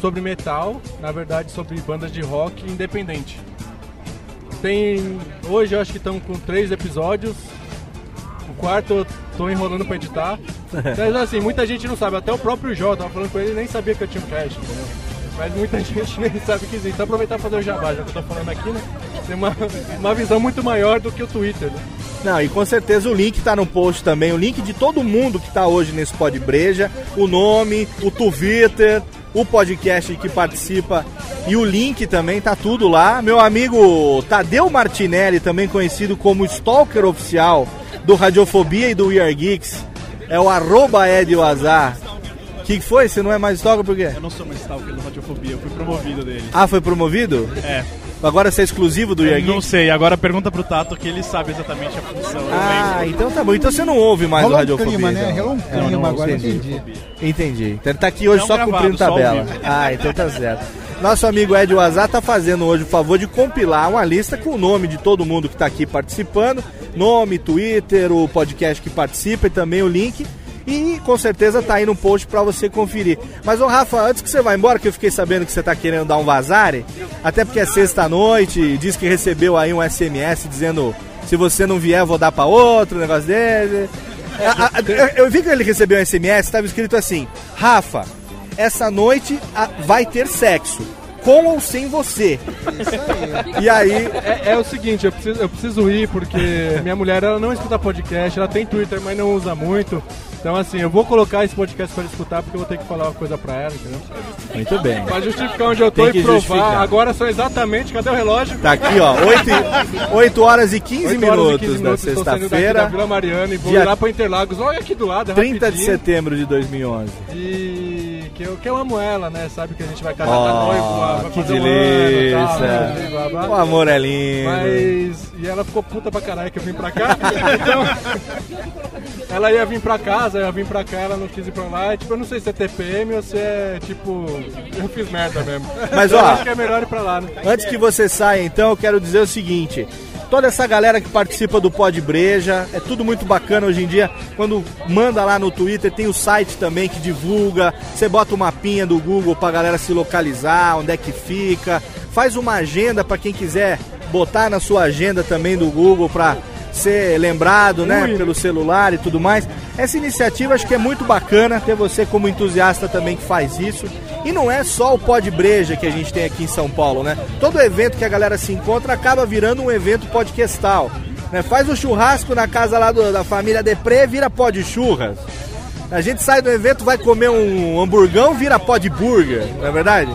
sobre metal, na verdade sobre bandas de rock independente. Tem. Hoje eu acho que estão com três episódios. O quarto eu tô enrolando pra editar. Mas assim, muita gente não sabe, até o próprio Jó, tava falando com ele, nem sabia que eu tinha um cast, entendeu? Mas muita gente nem sabe que existe. Então aproveitar pra fazer o jabá, já que eu tô falando aqui, né? Tem uma, uma visão muito maior do que o Twitter, né? Não, e com certeza o link tá no post também, o link de todo mundo que tá hoje nesse Pod Breja, o nome, o Twitter, o podcast que participa e o link também tá tudo lá. Meu amigo Tadeu Martinelli, também conhecido como Stalker Oficial do Radiofobia e do We Are Geeks, é o arroba. O que que foi? Você não é mais stalker por quê? Eu não sou mais stalker do Radiofobia, eu fui promovido dele. Ah, foi promovido? É. Agora você é exclusivo do Eu não sei, agora pergunta pro Tato que ele sabe exatamente a função. Ah, então tá bom. Então você não ouve mais Rolou o Radiofobia. clima, né? então. Rolou um É, clima não, agora, entendi. entendi. Entendi. Então ele tá aqui hoje Não só gravado, cumprindo só tabela. vivo. Ah, então tá certo. Nosso amigo Ed Wazar tá fazendo hoje o favor de compilar uma lista com o nome de todo mundo que tá aqui participando. Nome, Twitter, o podcast que participa e também o link. E com certeza tá aí no post pra você conferir. Mas ô Rafa, antes que você vá embora, que eu fiquei sabendo que você tá querendo dar um vazare, até porque é sexta-noite, diz que recebeu aí um SMS dizendo se você não vier, vou dar pra outro, um negócio dele. A- eu, eu vi que ele recebeu um SMS, estava escrito assim: Rafa, essa noite vai ter sexo, com ou sem você. E aí, É, é o seguinte, eu preciso, eu preciso ir porque minha mulher ela não escuta podcast, ela tem Twitter, mas não usa muito. Então assim, eu vou colocar esse podcast pra ela escutar porque eu vou ter que falar uma coisa pra ela, entendeu? Muito bem. Pra justificar onde eu tô Tem e provar. justificar. Agora são exatamente, cadê o relógio? Tá aqui, ó, 8, e- 8 horas e 15 8 horas e minutos 15 da minutos, estou saindo daqui da sexta-feira, Vila Mariana e vou dia lá pra Interlagos, olha aqui do lado, é 30 de rapidinho. setembro de 2011. E que eu, que eu amo ela, né? Sabe que a gente vai casar Ó, tá noivo, vai que fazer um ano tal, delícia. né. O amor é lindo. Mas. E ela ficou puta pra caralho que eu vim pra cá. então. Ela ia vir pra casa, eu ia vir pra cá, ela não quis ir pra lá. E, tipo, eu não sei se é TPM ou se é tipo. Eu fiz merda mesmo. Mas, Então, ó, acho que é melhor ir pra lá, né? Antes que você saia, então, eu quero dizer o seguinte: toda essa galera que participa do Pod Breja, é tudo muito bacana hoje em dia. Quando manda lá no Twitter, tem o site também que divulga. Você bota o mapinha do Google pra galera se localizar, onde é que fica. Faz uma agenda pra quem quiser botar na sua agenda também do Google pra ser lembrado, né, Ui. pelo celular e tudo mais. Essa iniciativa acho que é muito bacana ter você como entusiasta também que faz isso. E não é só o Pod Breja que a gente tem aqui em São Paulo, né? Todo evento que a galera se encontra acaba virando um evento podcastal. Né? Faz o churrasco na casa lá do- da família Depré, vira pod churras. A gente sai do evento, vai comer um hamburgão, vira pod burger, não é verdade?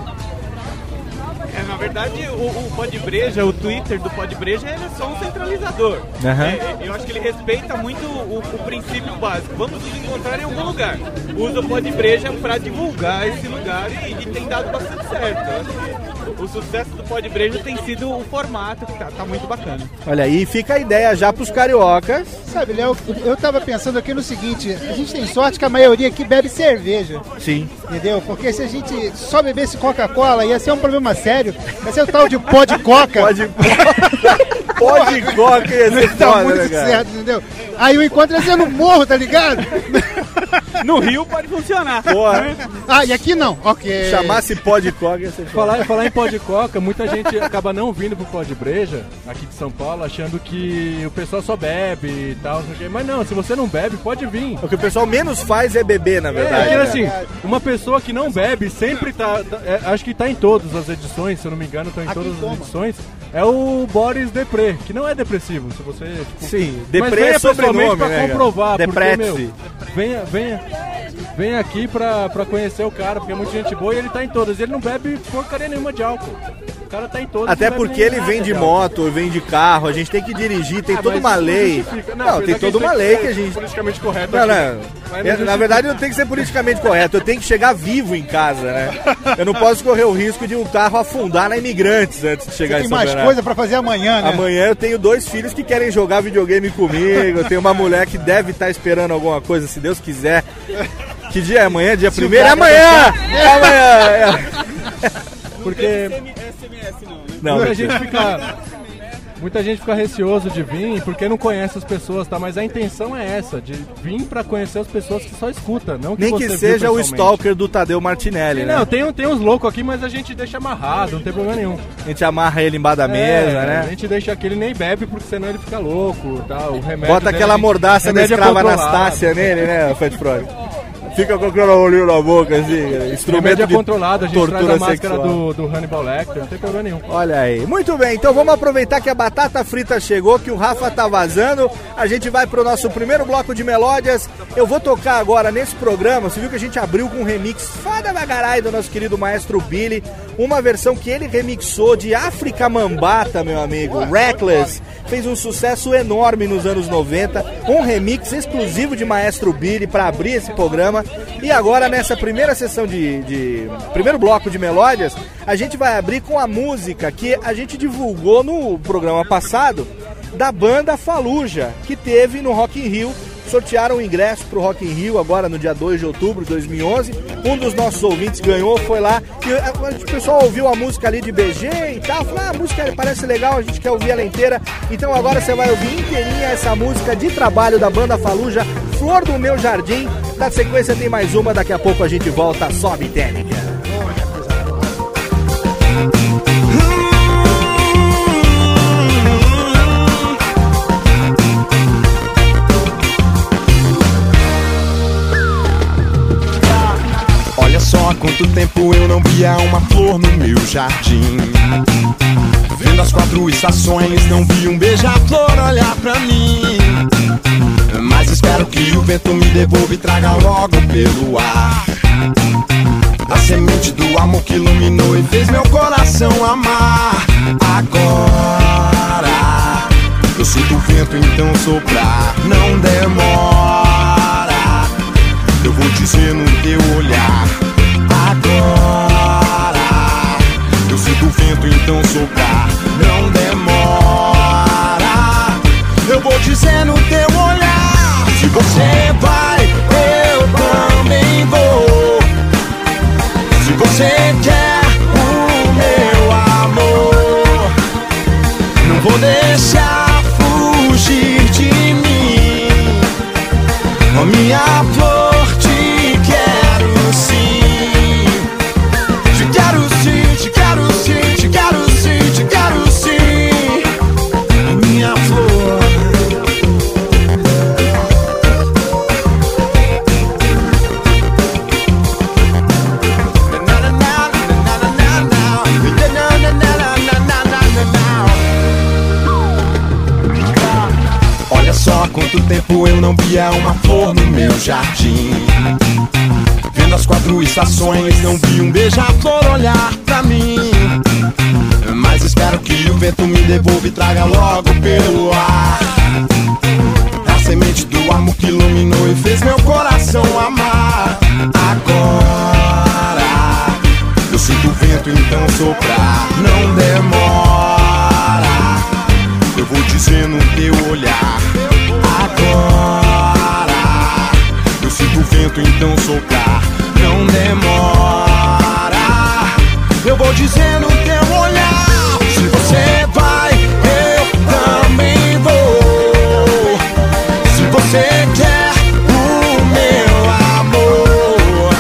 É, na verdade, o, o Pod Breja, o Twitter do Pod Breja, ele é só um centralizador. Aham. É, eu acho que ele respeita muito o, o princípio básico. Vamos nos encontrar em algum lugar. Usa o Pod Breja pra divulgar esse lugar e, e tem dado bastante certo. O sucesso do Pod Breja tem sido o formato, que tá, tá muito bacana. Olha aí, fica a ideia já pros cariocas. Sabe, Léo, eu tava pensando aqui no seguinte: a gente tem sorte que a maioria aqui bebe cerveja. Sim. Entendeu? Porque se a gente só bebesse Coca-Cola, ia ser um problema sério. Ia ser o tal de pó de coca. Pó de Pó de coca ia ser Tá foda, muito né, cara? certo, entendeu? Aí o encontro ia ser no morro, tá ligado? No Rio pode funcionar. Porra. Ah, e aqui não. Ok. Chamasse pó de coca ia ser foda. Falar, falar em pó de coca, muita gente acaba não vindo pro pó de breja, aqui de São Paulo, achando que o pessoal só bebe e tal. não sei o quê. Mas não, se você não bebe, pode vir. O que o pessoal menos faz é beber, na É, verdade. porque né? assim, uma pessoa que não bebe sempre tá. tá- é, acho que tá em todas as edições, se eu não me engano, tá em todas as edições. É o Boris Depré, que não é depressivo, se você. Tipo, Sim, Depré venha é sobrenome, pra né, comprovar, porque, Deprete-se. meu, venha, venha, venha aqui pra, pra conhecer o cara, porque é muita gente boa e ele tá em todas. Ele não bebe porcaria nenhuma de álcool. O cara tá em. Até porque ele nada vem de álcool. moto, vem de carro, a gente tem que dirigir, tem Ah, toda uma lei. Não, Não, tem toda uma isso lei é que a gente. politicamente correto, Não, não. Eu, na verdade, não tem que ser politicamente correto, eu tenho que chegar vivo em casa, né? Eu não posso correr o risco de um carro afundar na imigrantes antes de chegar Tem em São mais Bernardo. coisa pra fazer amanhã, né? Amanhã eu tenho dois filhos que querem jogar videogame comigo. Eu tenho uma mulher que deve estar esperando alguma coisa, se Deus quiser. Que dia é amanhã? Dia Se o primeiro? É amanhã! É amanhã! é. Porque SMS não, né? Não, muita gente fica. Muita gente fica receoso de vir porque não conhece as pessoas, tá? Mas a intenção é essa, de vir pra conhecer as pessoas que só escuta, não que Nem você que seja o stalker do Tadeu Martinelli, Sim, né? Não, tem, tem uns loucos aqui, mas a gente deixa amarrado, não tem problema nenhum. A gente amarra ele embaixo da mesa, É, A né? gente deixa aqui, ele nem bebe, porque senão ele fica louco, tá? O remédio Bota dele, aquela a gente- mordaça da é escrava. Anastácia nele, né, Fat Frog? Fica com aquele olhinho na boca, assim, instrumento é de controlado, a gente traz tortura a máscara sexual. do, do Hannibal Lecter, não tem problema nenhum. Olha aí. Muito bem, então vamos aproveitar que a batata frita chegou, que o Rafa tá vazando. A gente vai pro nosso primeiro bloco de melódias. Eu vou tocar agora nesse programa. Você viu que a gente abriu com um remix foda bagarai do nosso querido maestro Billy. Uma versão que ele remixou de África Mambata, meu amigo. Reckless. Fez um sucesso enorme nos anos 90. Um remix exclusivo de maestro Billy para abrir esse programa. E agora, nessa primeira sessão de, de- Primeiro bloco de melódias, a gente vai abrir com a música que a gente divulgou no programa passado da banda Faluja, que teve no Rock in Rio. Sortearam o ingresso pro Rock in Rio agora no dia 2 de outubro de 2011. Um dos nossos ouvintes ganhou, foi lá. E o pessoal ouviu a música ali de BG e tal. Falou, ah, a música parece legal, a gente quer ouvir ela inteira. Então agora você vai ouvir inteirinha essa música de trabalho da banda Faluja, Flor do Meu Jardim. Na sequência tem mais uma, daqui a pouco a gente volta. Sobe técnica. Quanto tempo eu não via uma flor no meu jardim. Vendo as quatro estações, não vi um beija-flor olhar pra mim. Mas espero que o vento me devolva e traga logo pelo ar. A semente do amor que iluminou e fez meu coração amar. Agora eu sinto o vento então soprar. Não demora. Eu vou dizer no teu olhar agora. Eu sinto o vento então soprar, não demora. Eu vou dizer no teu olhar. Se você vai, eu também vou. Se você quer o meu amor, não vou deixar via uma flor no meu jardim. Vendo as quatro estações, não vi um beija-flor olhar pra mim. espero que o vento me devolva e traga logo pelo ar. É a semente do amor que iluminou e fez meu coração amar. Agora eu sinto o vento então soprar, não demora. Eu vou dizendo teu olhar. Agora sinto o vento então soprar, não demora. Eu vou dizendo no teu olhar. Se você vai, eu também vou. Se você quer o meu amor,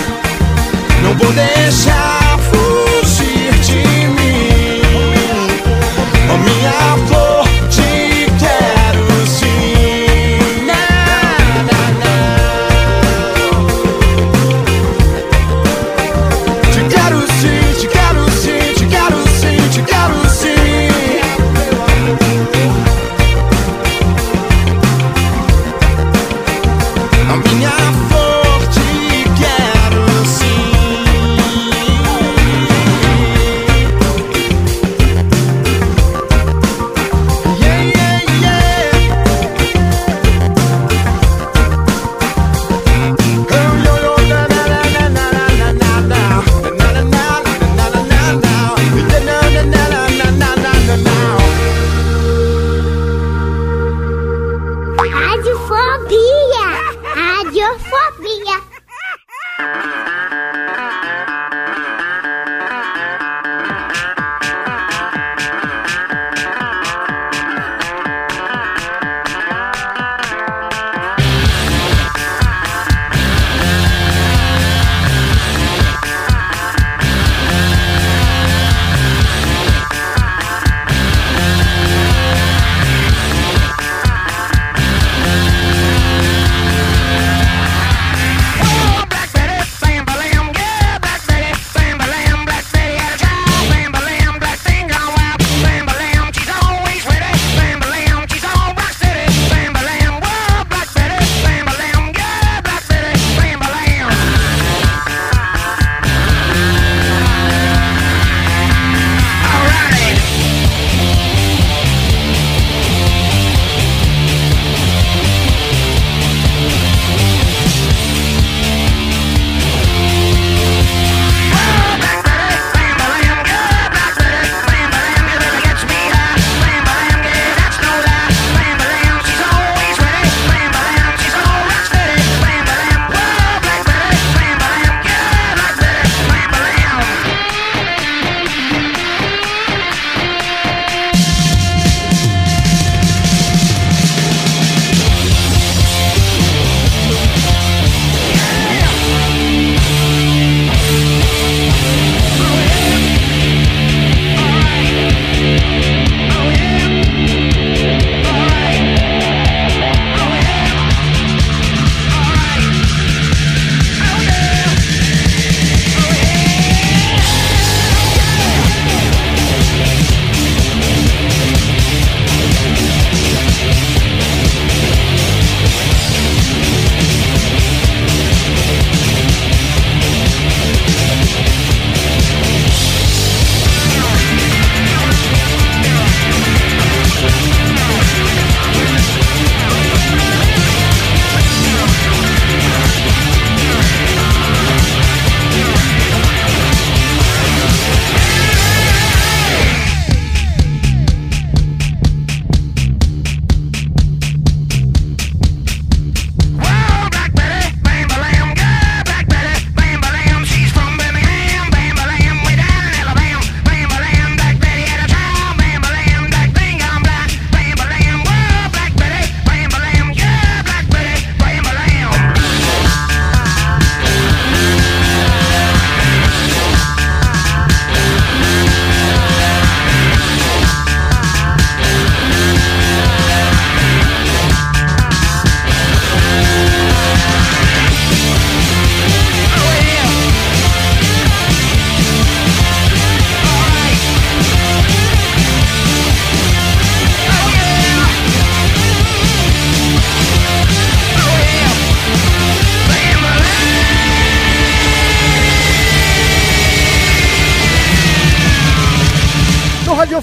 não vou deixar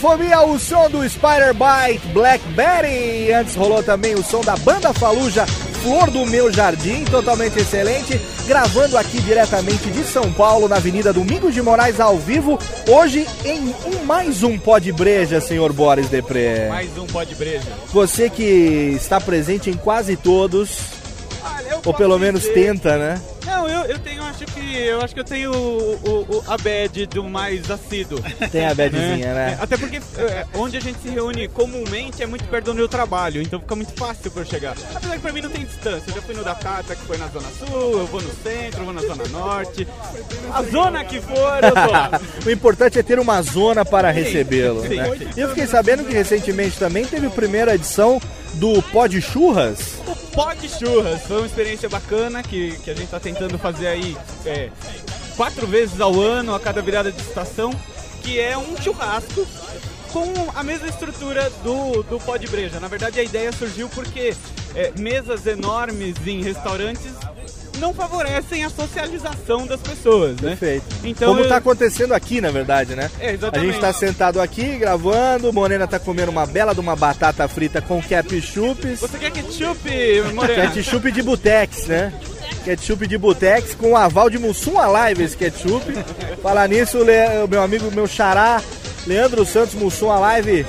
Radiofobia, o som do Spider Bite Blackberry. Antes rolou também o som da banda Faluja Flor do Meu Jardim, totalmente excelente. Gravando aqui diretamente de São Paulo, na Avenida Domingos de Moraes, ao vivo. Hoje em um, mais um Pó de Breja, senhor Boris Depré. Mais um pó de breja. Você que está presente em quase todos, ou pelo menos dizer- tenta, né? Não, eu, eu tenho, acho que. Eu acho que eu tenho o, o- o- a bad do mais assíduo. Tem a badzinha, né? É, Até porque é, onde a gente se reúne comumente é muito perto do meu trabalho, então fica muito fácil pra eu chegar. Apesar que pra mim não tem distância. Eu já fui no da Cata, que foi na Zona Sul, eu vou no centro, eu vou na Zona Norte. A zona que for, eu lá. o importante é ter uma zona para recebê-lo. né? E eu fiquei sabendo que recentemente também teve a primeira edição do Pó de Churras. Pó de churras, foi uma experiência bacana que, que a gente tá tentando fazer aí é, quatro vezes ao ano, a cada virada de estação, que é um churrasco com a mesma estrutura do, do pó de breja. Na verdade, a ideia surgiu porque é, mesas enormes em restaurantes não favorecem a socialização das pessoas, né? Perfeito. Então, Como eu- está acontecendo aqui, na verdade, né? É, A exatamente. gente está sentado aqui gravando, Morena tá comendo uma bela de uma batata frita com ketchup. Você quer ketchup, Morena? Ketchup de Butex, né? Ketchup de Butex com o aval de Mussum Alive esse ketchup. Falar nisso, o meu amigo, meu xará, Leandro Santos Mussum Alive,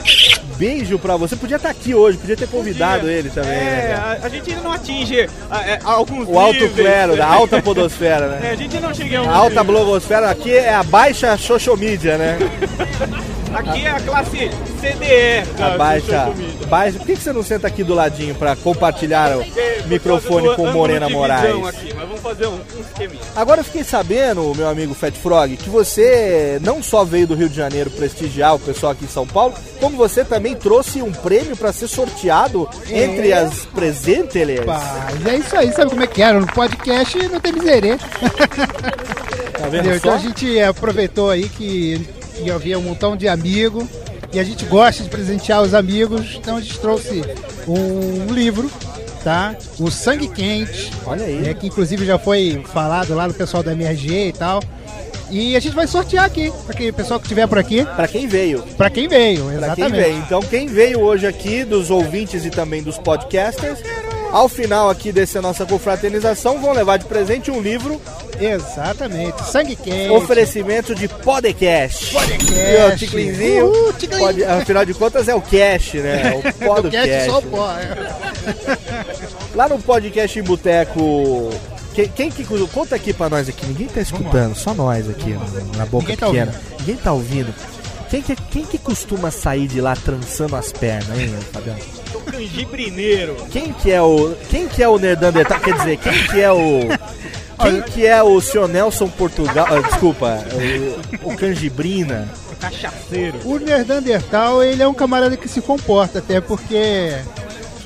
beijo pra você. Podia estar aqui hoje, podia ter convidado ele também, né? É, cara? a, a gente ainda não atinge ah, é, alguns O alto clero, né? da alta podosfera, É, né? a gente não chega a um A alta blogosfera aqui é a baixa xoxomídia, né? Aqui é a classe CDE da A baixa, baixa. Por que, que você não senta aqui do ladinho pra compartilhar o microfone do com Morena Moraes? Aqui, mas vamos fazer um, um esqueminha. Agora eu fiquei sabendo, meu amigo Fat Frog, que você não só veio do Rio de Janeiro prestigiar o pessoal aqui em São Paulo, como você também trouxe um prêmio para ser sorteado É. entre as presentes. Mas é isso aí, sabe como é que era? No podcast não tem miserê. Tá vendo? Então só? a gente aproveitou aí que, que havia um montão de amigos e a gente gosta de presentear os amigos, então a gente trouxe um livro, tá? O Sangue Quente. Olha aí. É, que inclusive já foi falado lá no pessoal da MRG e tal. E a gente vai sortear aqui, para aquele pessoal que estiver por aqui. Para quem veio. Para quem veio, Pra exatamente. quem veio. Então, quem veio hoje aqui, dos ouvintes e também dos podcasters, ao final aqui dessa nossa confraternização, vão levar de presente um livro. Exatamente. Sangue Quente. Oferecimento de podcast. Podcast. E o Ticlinzinho, Uhul, Ticlin. pode- afinal de contas, é o cash, né? O pó do Do cast cash. só o pó, é. Lá no podcast em Boteco. Quem, quem que. Conta aqui pra nós aqui. Ninguém tá escutando, só nós aqui na- na boca Ninguém tá pequena. ouvindo. Ninguém tá ouvindo. Quem que, quem que costuma sair de lá trançando as pernas, hein, Fabiano? O canjibrineiro. Quem que é o. Quem que é o Nerdandertal? Quer dizer, quem que é o. Quem que é o senhor Nelson Portugal. ah, desculpa, o, o Canjibrina. O cachaceiro. O Nerdandertal, ele é um camarada que se comporta, até porque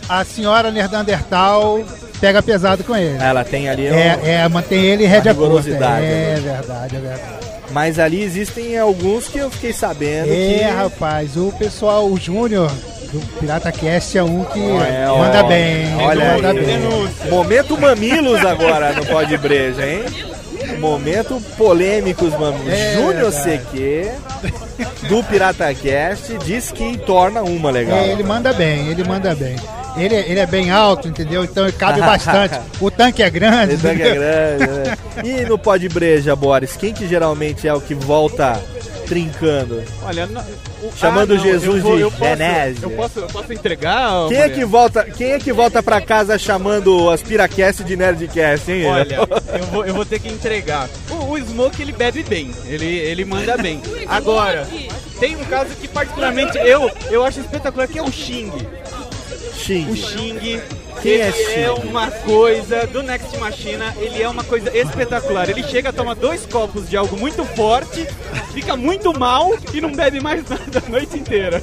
a senhora Nerdandertal pega pesado com ele. Ela tem ali. um- É, é mantém ele rédea curta. rigorosidade, É né? verdade, é verdade. Mas ali existem alguns que eu fiquei sabendo É, que. rapaz, o pessoal, o Júnior do Pirata Cast é um que É, manda olha, bem. Olha manda aí. bem. Momento mamilos agora no Pó de Breja, hein? Momento polêmicos mamilos. É, Júnior. CQ do PirataCast diz que torna uma legal. É, ele manda bem, ele manda bem. Ele, ele é bem alto, entendeu? Então ele cabe bastante. O tanque é grande. Esse tanque é grande, né? E no Pó de Breja, Boris, quem que geralmente é o que volta trincando? Olha, não- o- Chamando ah, não, Jesus eu vou- de eu posso- Genésio. Eu posso, eu posso entregar? Quem é que volta, quem é que volta pra casa chamando as Piracast de Nerdcast, hein? Olha, eu vou, eu vou ter que entregar. O, o Smoke ele bebe bem, ele, ele manda bem. Agora, tem um caso que particularmente eu, eu acho espetacular, que é o Xing. Xing. O Xing, Quem ele é é, uma coisa do Next Machina, ele é uma coisa espetacular. Ele chega, toma dois copos de algo muito forte, fica muito mal e não bebe mais nada a noite inteira.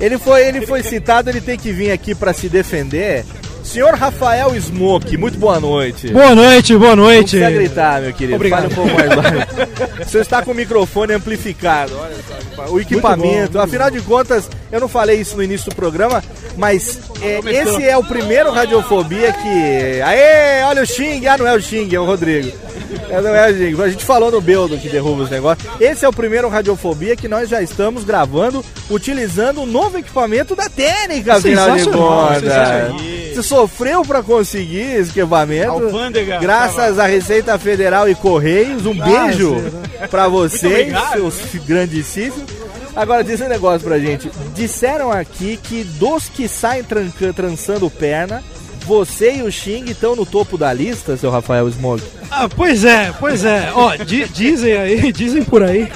Ele foi, ele foi citado, ele tem que vir aqui pra se defender. Senhor Rafael Smoke, muito boa noite. Boa noite, boa noite. Não precisa gritar, meu querido. Obrigado. Fale um pouco mais baixo. Você está com o microfone amplificado. Olha só, o equipamento. muito bom. Afinal de contas, eu não falei isso no início do programa, mas é, Começou. esse é o primeiro Radiofobia que. Aê, olha o Xing. Ah, não é o Xing, é o Rodrigo. É, não é a gente. A gente falou no Beldo que derruba os negócios. Esse é o primeiro Radiofobia que nós já estamos gravando utilizando o novo equipamento da técnica, afinal de contas. Você sofreu pra conseguir esse equipamento. Alfândega, Graças à Receita Federal e Correios. Um beijo né? pra vocês, seus grandíssimos. Agora, diz um negócio pra gente. Disseram aqui que dos que saem tranca- trançando perna, você e o Xing estão no topo da lista, seu Rafael Smog. Ah, pois é, pois é. Ó, di- dizem aí, dizem por aí.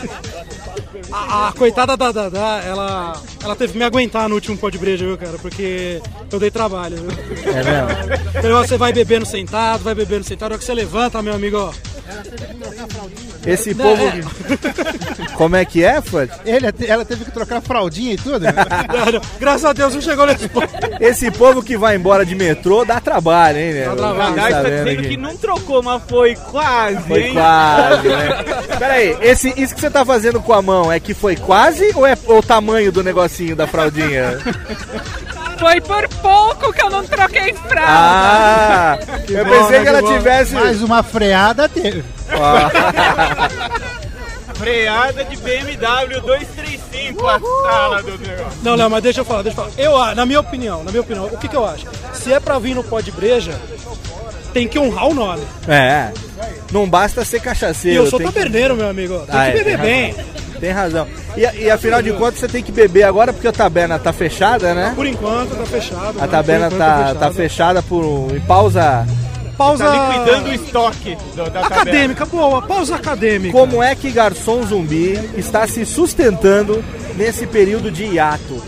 A, a coitada da Dada, ela, ela teve que me aguentar no último pó de breja, viu, cara? Porque eu dei trabalho, viu? É mesmo? Então você vai bebendo sentado, vai bebendo sentado, a hora que você levanta, meu amigo, ó. Esse Não, povo. é. Como é que é, Fred? Ele, ela teve que trocar a fraldinha e tudo? Não, não, Graças a Deus não chegou nesse ponto. Esse povo que vai embora de metrô dá trabalho, hein, né? O Radar está dizendo que não trocou, mas foi quase, Foi hein? quase, né? Pera aí, esse, isso que você tá fazendo com a mão é que foi quase ou é o tamanho do negocinho da fraldinha? Foi por pouco que eu não troquei fralda. Ah, eu pensei que ela tivesse. Mais uma freada teve. Freada de BMW 235, a sala do negócio. Não, não, mas deixa eu falar, deixa eu falar. Eu, ah, na minha opinião, na minha opinião, o que, que eu acho? Se é pra vir no pó de breja, tem que honrar o nome. É. Não basta ser E cachaceiro. eu sou tem que- taberneiro, meu amigo. Tem Ah, que é, beber tem bem. Tem razão. E, e afinal de contas você tem que beber agora porque a taberna tá fechada, né? Por enquanto tá fechado. A né? taberna tá, fechado. tá fechada por um, em pausa. Pausa. Tá liquidando o estoque do- da tabela. Acadêmica, boa, pausa acadêmica. Como é que Garçom Zumbi está se sustentando nesse período de hiato?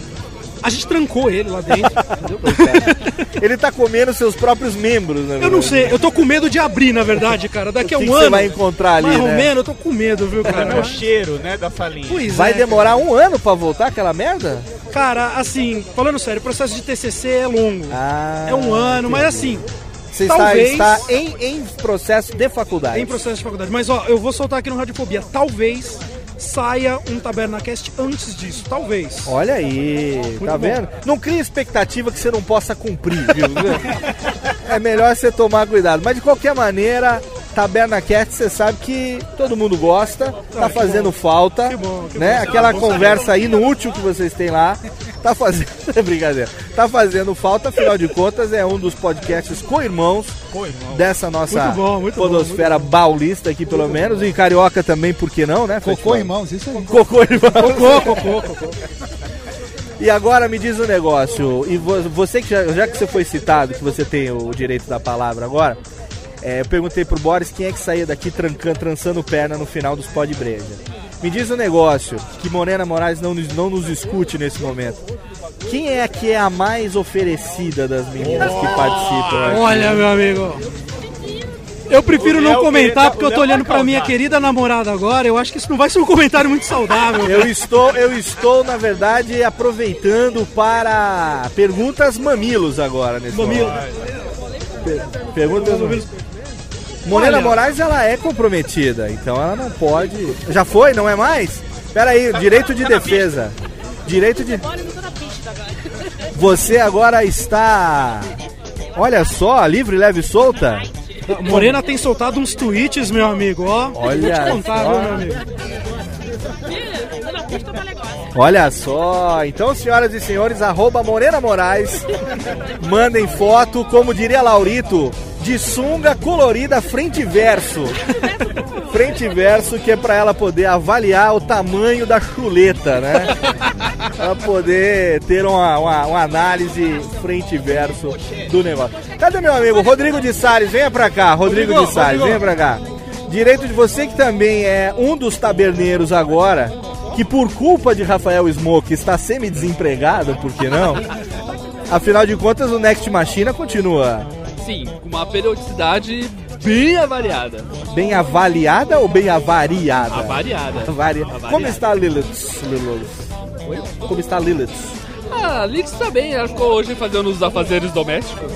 A gente trancou ele lá dentro. Ele tá comendo seus próprios membros, né? Eu não sei, eu tô com medo de abrir, na verdade, cara. Daqui a um que que ano. você vai encontrar ali, mais ou né? menos, eu tô com medo, viu, cara? É o cheiro, né, da salinha. Pois Vai é, demorar um ano pra voltar aquela merda? Cara, assim, falando sério, o processo de TCC é longo. Ah, é um ano, mas assim. Você está, talvez, está em, em processo de faculdade. em processo de faculdade. Mas ó, eu vou soltar aqui no Radiofobia. Talvez saia um TabernaCast antes disso. Talvez. Olha aí, tá bom. vendo? Não cria expectativa que você não possa cumprir, viu? é melhor você tomar cuidado. Mas de qualquer maneira, Taberna Cast, você sabe que todo mundo gosta, tá fazendo bom. falta, Que bom, que né? bom. Aquela Ah, bom conversa inútil que vocês têm lá, tá fazendo, brincadeira, tá fazendo falta, afinal de contas é um dos podcasts co-irmãos dessa nossa Muito bom, muito bom, podosfera baulista aqui pelo menos, e carioca também, por que não, né? Cocô, Festival? irmãos, isso aí. Cocô, irmão. Cocô, cocô, cocô. E agora me diz um negócio, e vo- você que já, já que você foi citado, que você tem o direito da palavra agora, é, eu perguntei pro Boris quem é que saía daqui trancando, trançando perna no final dos pó de breja. Me diz um negócio, que Morena Moraes não, nos- não nos escute nesse momento. Quem é que é a mais oferecida das meninas que participam? aqui? Olha, meu amigo. Eu prefiro não Léo comentar porque eu tô Léo olhando pra minha querida namorada agora. Eu acho que isso não vai ser um comentário muito saudável. Eu estou, eu estou, na verdade, aproveitando para perguntas mamilos agora nesse Mamilo. momento. Per- Perguntas mamilos. Morena Olha. Moraes, ela é comprometida, então ela não pode. Já foi, não é mais? Pera aí, direito de defesa. Direito de. Você agora está. Olha só, livre, leve e solta. Morena tem soltado uns tweets, meu amigo, ó. Olha Vou te contar, só. viu, meu amigo? Olha só, então senhoras e senhores, arroba Morena Moraes, mandem foto, como diria Laurito, de sunga colorida frente e verso. Frente e verso, que é pra ela poder avaliar o tamanho da chuleta, né? Pra poder ter uma, uma, uma análise frente e verso do negócio. Cadê meu amigo? Rodrigo de Salles, venha pra cá, Rodrigo, Rodrigo, de Salles, Rodrigo. venha pra cá. Direito de você que também é um dos taberneiros agora, que por culpa de Rafael Smoke está semi-desempregado, por que não? Afinal de contas, o Next Machina continua Sim, com uma periodicidade bem avariada. bem avaliada ou bem avariada? Avariada. Avaria- Avariada. Como está Lilith? Lilith? Como está Lilith? Ah, Liz tá bem, ela ficou hoje fazendo os afazeres domésticos.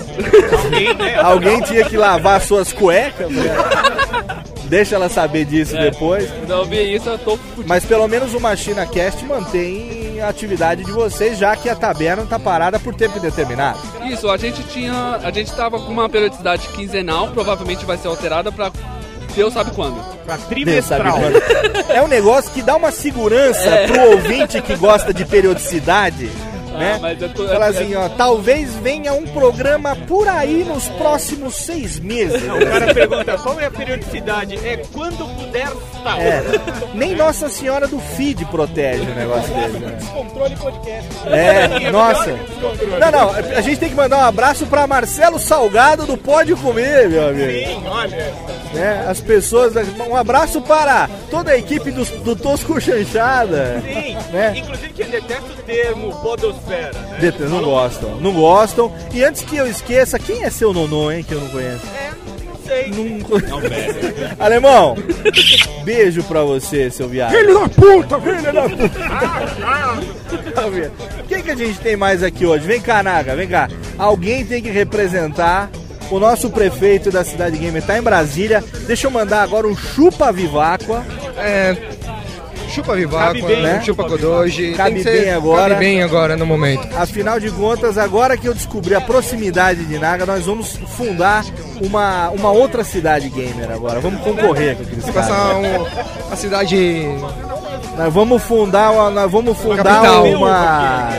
Alguém tinha que lavar suas cuecas? né? Deixa ela saber disso É. depois. Não vi isso, eu tô fudido. Mas pelo menos o Machina Cast mantém a atividade de vocês, já que a taberna tá parada por tempo indeterminado. Isso, a gente tinha. A gente tava com uma periodicidade quinzenal, provavelmente vai ser alterada pra Deus sabe quando. Pra sabe quando. É um negócio que dá uma segurança É. pro ouvinte que gosta de periodicidade. Né? Ah, mas tô- Fala assim, ó, talvez venha um programa por aí nos próximos seis meses. Não, o cara pergunta qual é a periodicidade? É quando puder estar. É, nem Nossa Senhora do Feed protege o negócio dele. Né? Descontrole podcast. É, nossa. Não, não, a gente tem que mandar um abraço pra Marcelo Salgado do Pode Comer, meu amigo. Sim, olha. Né? As pessoas. Um abraço para toda a equipe do, do Tosco Chanchada. Sim, Né? inclusive que detesta o termo podosfera, né? Det- Não gostam, não gostam. E antes que eu esqueça, quem é seu nonô, hein, que eu não conheço? Não sei. Não, Alemão, beijo pra você, seu viado. Filho da puta, filho da puta. Quem que a gente tem mais aqui hoje? Vem cá, Naga, vem cá. Alguém tem que representar. O nosso prefeito da Cidade Gamer tá em Brasília. Deixa eu mandar agora um chupa viváqua. É. Chupa Viváqua, bem, né? né? Chupa Kodoji. Cabe ser- bem agora. Cabe bem agora no momento. Afinal de contas, agora que eu descobri a proximidade de Naga, nós vamos fundar uma, uma outra cidade gamer agora. Vamos concorrer com aqueles Passar caras. um, uma cidade. Nós vamos fundar uma, nós vamos fundar capital. uma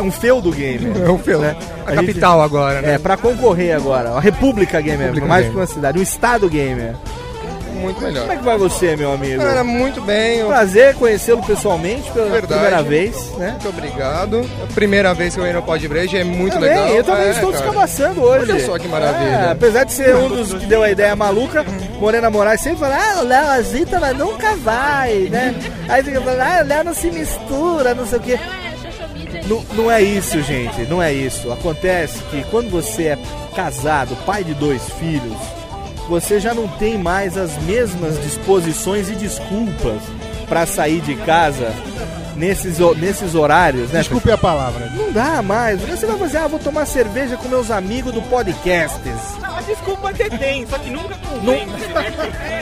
um feudo gamer. É um feudo. né? A capital agora, né? É, pra concorrer agora. A República Gamer, República mais Gamer. que uma cidade, um estado gamer. Muito melhor. Como é que vai você, meu amigo? Cara, muito bem. eu- Prazer conhecê-lo pessoalmente pela Verdade. primeira vez, né? Muito obrigado. Primeira vez que eu venho no Pod Breja, é muito Também, legal. eu também É, estou cara. descabaçando hoje. Olha só que maravilha. É, apesar de ser um dos que deu a ideia maluca, Morena Moraes sempre fala, ah, o Léo Azita mas nunca vai, né? Aí fica falando, ah, o Léo não se mistura, não sei o quê. Não, não é isso, gente, não é isso. Acontece que quando você é casado, pai de dois filhos, você já não tem mais as mesmas disposições e desculpas para sair de casa nesses, nesses horários, né? Desculpe a palavra. Não dá mais. Você vai fazer, ah, vou tomar cerveja com meus amigos do podcast. A desculpa até tem, só que nunca convence.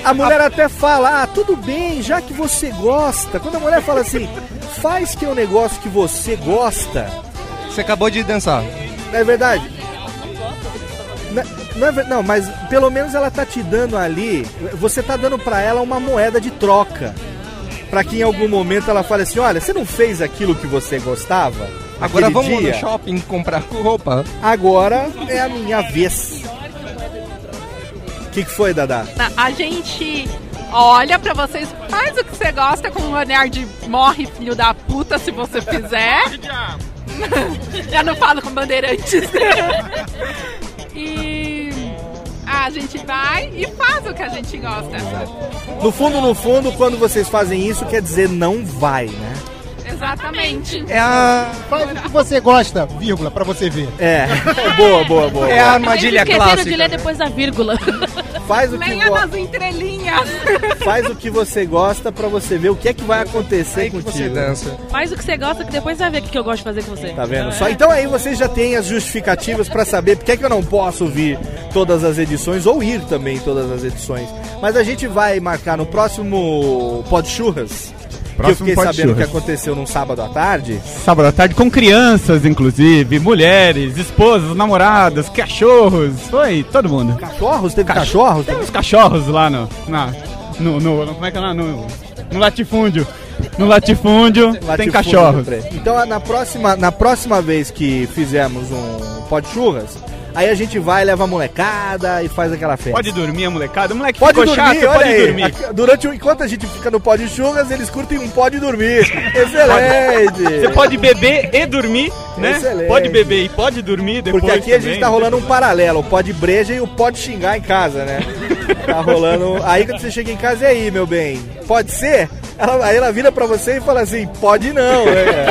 A mulher até fala, ah, tudo bem, já que você gosta. Quando a mulher fala assim, faz que é um negócio que você gosta. Você acabou de dançar. Não é verdade? Não, não, é não, mas pelo menos ela tá te dando ali, você tá dando pra ela uma moeda de troca. Pra que em algum momento ela fale assim, olha, você não fez aquilo que você gostava? Agora vamos dia? no shopping comprar roupa. Agora é a minha vez. O que, que foi, Dadá? Na- A gente olha pra vocês, faz o que você gosta com um olhar de morre, filho da puta, se você fizer. Já não falo com bandeirantes. e a gente vai e faz o que a gente gosta. No fundo, no fundo, quando vocês fazem isso, quer dizer não vai, né? Exatamente. É a. Faz o que você gosta, vírgula, pra você ver. É, boa, boa, boa. É a armadilha clássica. de ler depois da vírgula. Faz o que, Leia go- nas entrelinhas. faz o que você gosta pra você ver o que é que vai acontecer Aí que contigo. você dança. Faz o que você gosta, que depois vai ver o que eu gosto de fazer com você. Tá vendo? Só então aí vocês já têm as justificativas pra saber porque é que eu não posso vir todas as edições ou ir também em todas as edições. Mas a gente vai marcar no próximo Pod Churras. Que eu Próximo fiquei sabendo que aconteceu num sábado à tarde. Sábado à tarde com crianças, inclusive, mulheres, esposas, namoradas, cachorros, foi todo mundo. Cachorros? Teve Cach- cachorros? Tem uns cachorros lá no, na, no, no, no- como é que é lá? No, no latifúndio. No latifúndio, tem Latifúndio cachorros. do trem. Então na próxima, na próxima vez que fizermos um Pod Churras, aí a gente vai, leva a molecada e faz aquela festa. Pode dormir, a molecada. O moleque Pode ficou dormir, chato, pode aí. dormir. Durante enquanto a gente fica no Pod Churras, eles curtem um Pode Dormir. Excelente! Você pode beber e dormir, né? Excelente. Pode beber e pode dormir depois Porque aqui a gente também. tá rolando um paralelo, o pode breja e o pode xingar em casa, né? Tá rolando. Aí quando você chega em casa, e aí, meu bem? Pode ser? Ela- aí ela vira pra você e fala assim: pode não, né?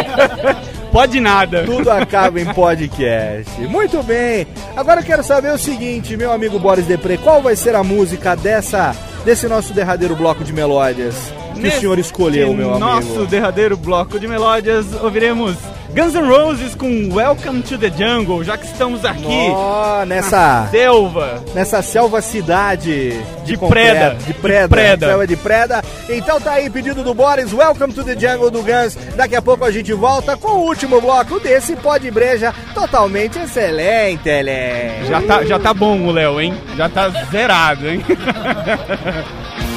Pode nada. Tudo acaba em podcast. Muito bem. Agora eu quero saber o seguinte, meu amigo Boris Depre, qual vai ser a música dessa desse nosso derradeiro bloco de melódias que o senhor escolheu, meu amigo? nosso derradeiro bloco de melódias, ouviremos Guns N' Roses com Welcome to the Jungle, já que estamos aqui oh, nessa selva, nessa selva cidade de, de preda, de preda, de preda. selva de preda. Então tá aí pedido do Boris, Welcome to the Jungle do Guns. Daqui a pouco a gente volta com o último bloco desse Pod Breja, totalmente excelente, Léo. Já tá, já tá bom, Léo, hein? Já tá zerado, hein?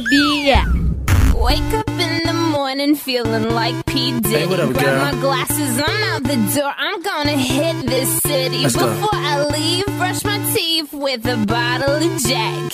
Be. Wake up in the morning feeling like P. Diddy. Hey, what up, Grab my glasses, I'm out the door. I'm gonna hit this city. Let's Before go. I leave, brush my teeth with a bottle of Jack.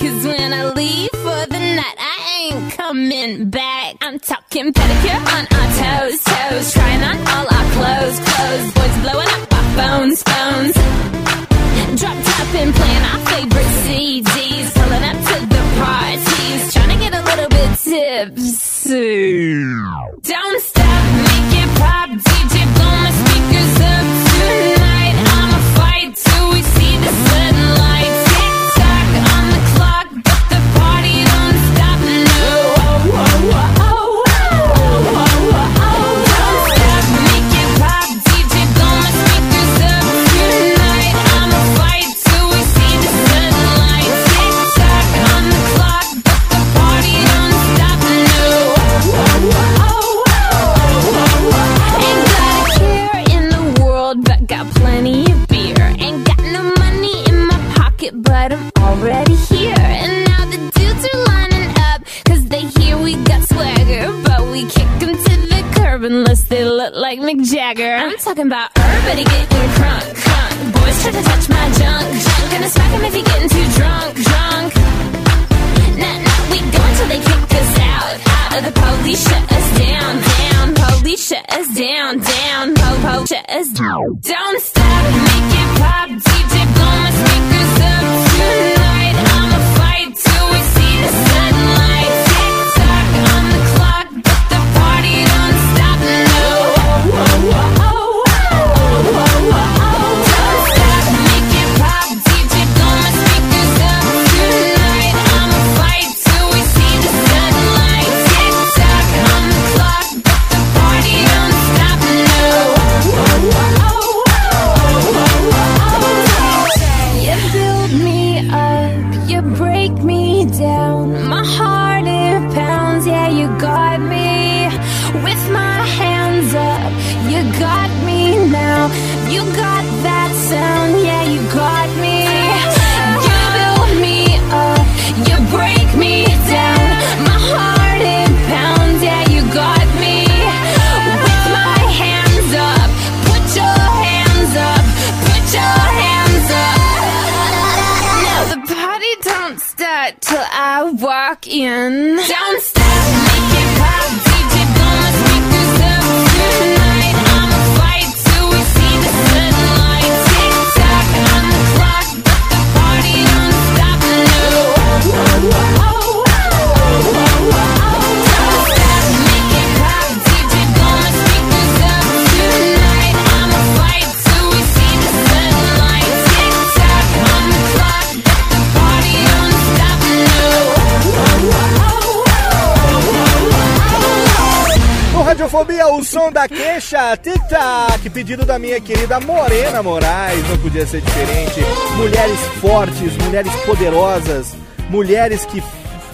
Pedido da minha querida Morena Moraes, não podia ser diferente. Mulheres fortes, mulheres poderosas, mulheres que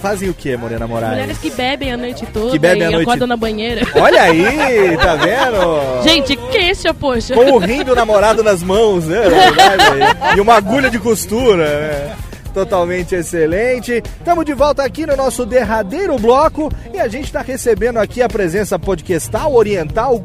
fazem o que, Morena Moraes? Mulheres que bebem a noite toda Que bebem a noite- acordam na banheira. Olha aí, tá vendo? Gente, queixa, poxa. Com o rim do namorado nas mãos, né? e uma agulha de costura, né? Totalmente excelente. Estamos de volta aqui no nosso derradeiro bloco e a gente está recebendo aqui a presença podcastal oriental,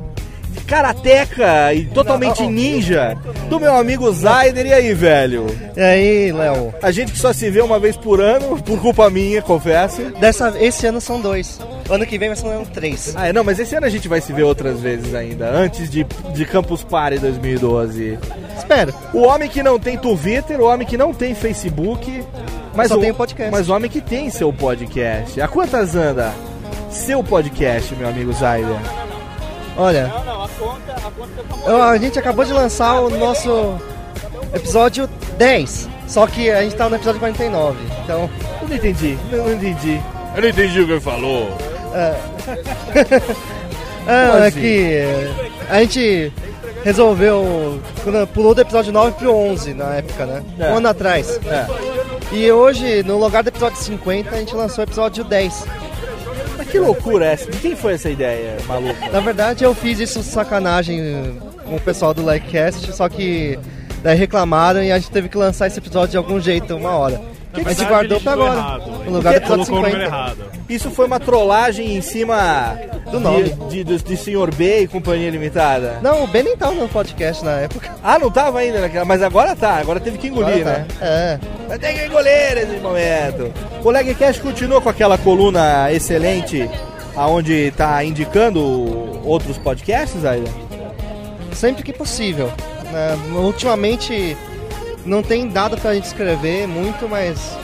karateca e totalmente ninja do meu amigo Zaider. E aí, velho? E aí, Léo? A gente que só se vê uma vez por ano, por culpa minha, confesso. Dessa, esse ano são dois. Ano que vem vai ser um três. Ah, é, não, mas esse ano a gente vai se ver outras vezes ainda, antes de, de Campus Party 2012. Espero. O homem que não tem Twitter, o homem que não tem Facebook, mas Só o, tem o podcast. Mas o homem que tem seu podcast. A quantas anda seu podcast, meu amigo Zaider? Olha, eu- a gente acabou de lançar o nosso episódio 10. Só que a gente tá no episódio 49. Então. Eu não entendi, eu não entendi. Eu não entendi o que ele falou. É. Ah, é assim? que a gente resolveu. Pulou do episódio 9 pro 11 na época, né? É. Um ano atrás. E hoje, no lugar do episódio 50, a gente lançou o episódio 10. Que loucura é essa? De quem foi essa ideia maluca? Na verdade, eu fiz isso sacanagem eh, com o pessoal do Likecast, só que daí reclamaram e a gente teve que lançar esse episódio de algum jeito, uma hora. Que que se guardou pra agora? No lugar do episódio 50. Isso foi uma trollagem em cima Do nome. de, de, de, de Sr. B e Companhia Limitada? Não, o Ben nem tava no podcast na época. Ah, não tava ainda naquela, mas agora tá, agora teve que engolir, Agora né? tá. É. Vai ter que engolir nesse momento. O Legcast continua com aquela coluna excelente, aonde tá indicando outros podcasts, ainda? Sempre que possível. né? ultimamente não tem dado pra gente escrever muito, mas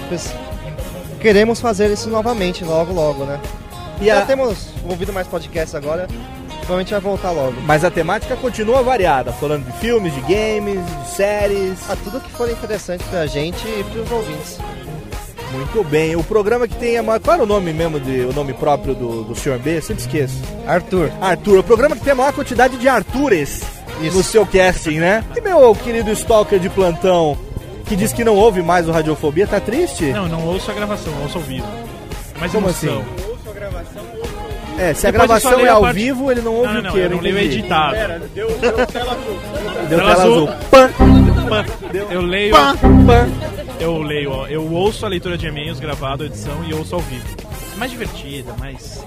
queremos fazer isso novamente, logo, logo, né? E Já a- temos ouvido mais podcasts agora, provavelmente vai voltar logo. Mas a temática continua variada, falando de filmes, de games, de séries. A tudo que for interessante pra gente e pros ouvintes. Muito bem. O programa que tem a maior... Qual era o nome mesmo, de, o nome próprio do, do Sr. B? Sempre esqueço. Arthur. Arthur. O programa que tem a maior quantidade de Artures no seu casting, né? E meu querido stalker de plantão, que diz que não ouve mais o Radiofobia, tá triste? Não, não ouço a gravação, ouço ao vivo. Mais Como emoção. assim? É, se a Depois gravação leio é a ao parte- vivo, ele não ouve Não, não, o não, quê? eu não leio editado. Deu Tela tela azul. azul. Pã. Pã. Eu leio. Pã. Pã. Eu leio, ó. Eu ouço a leitura de e-mails gravado, edição e ouço ao vivo. É mais divertida, mais.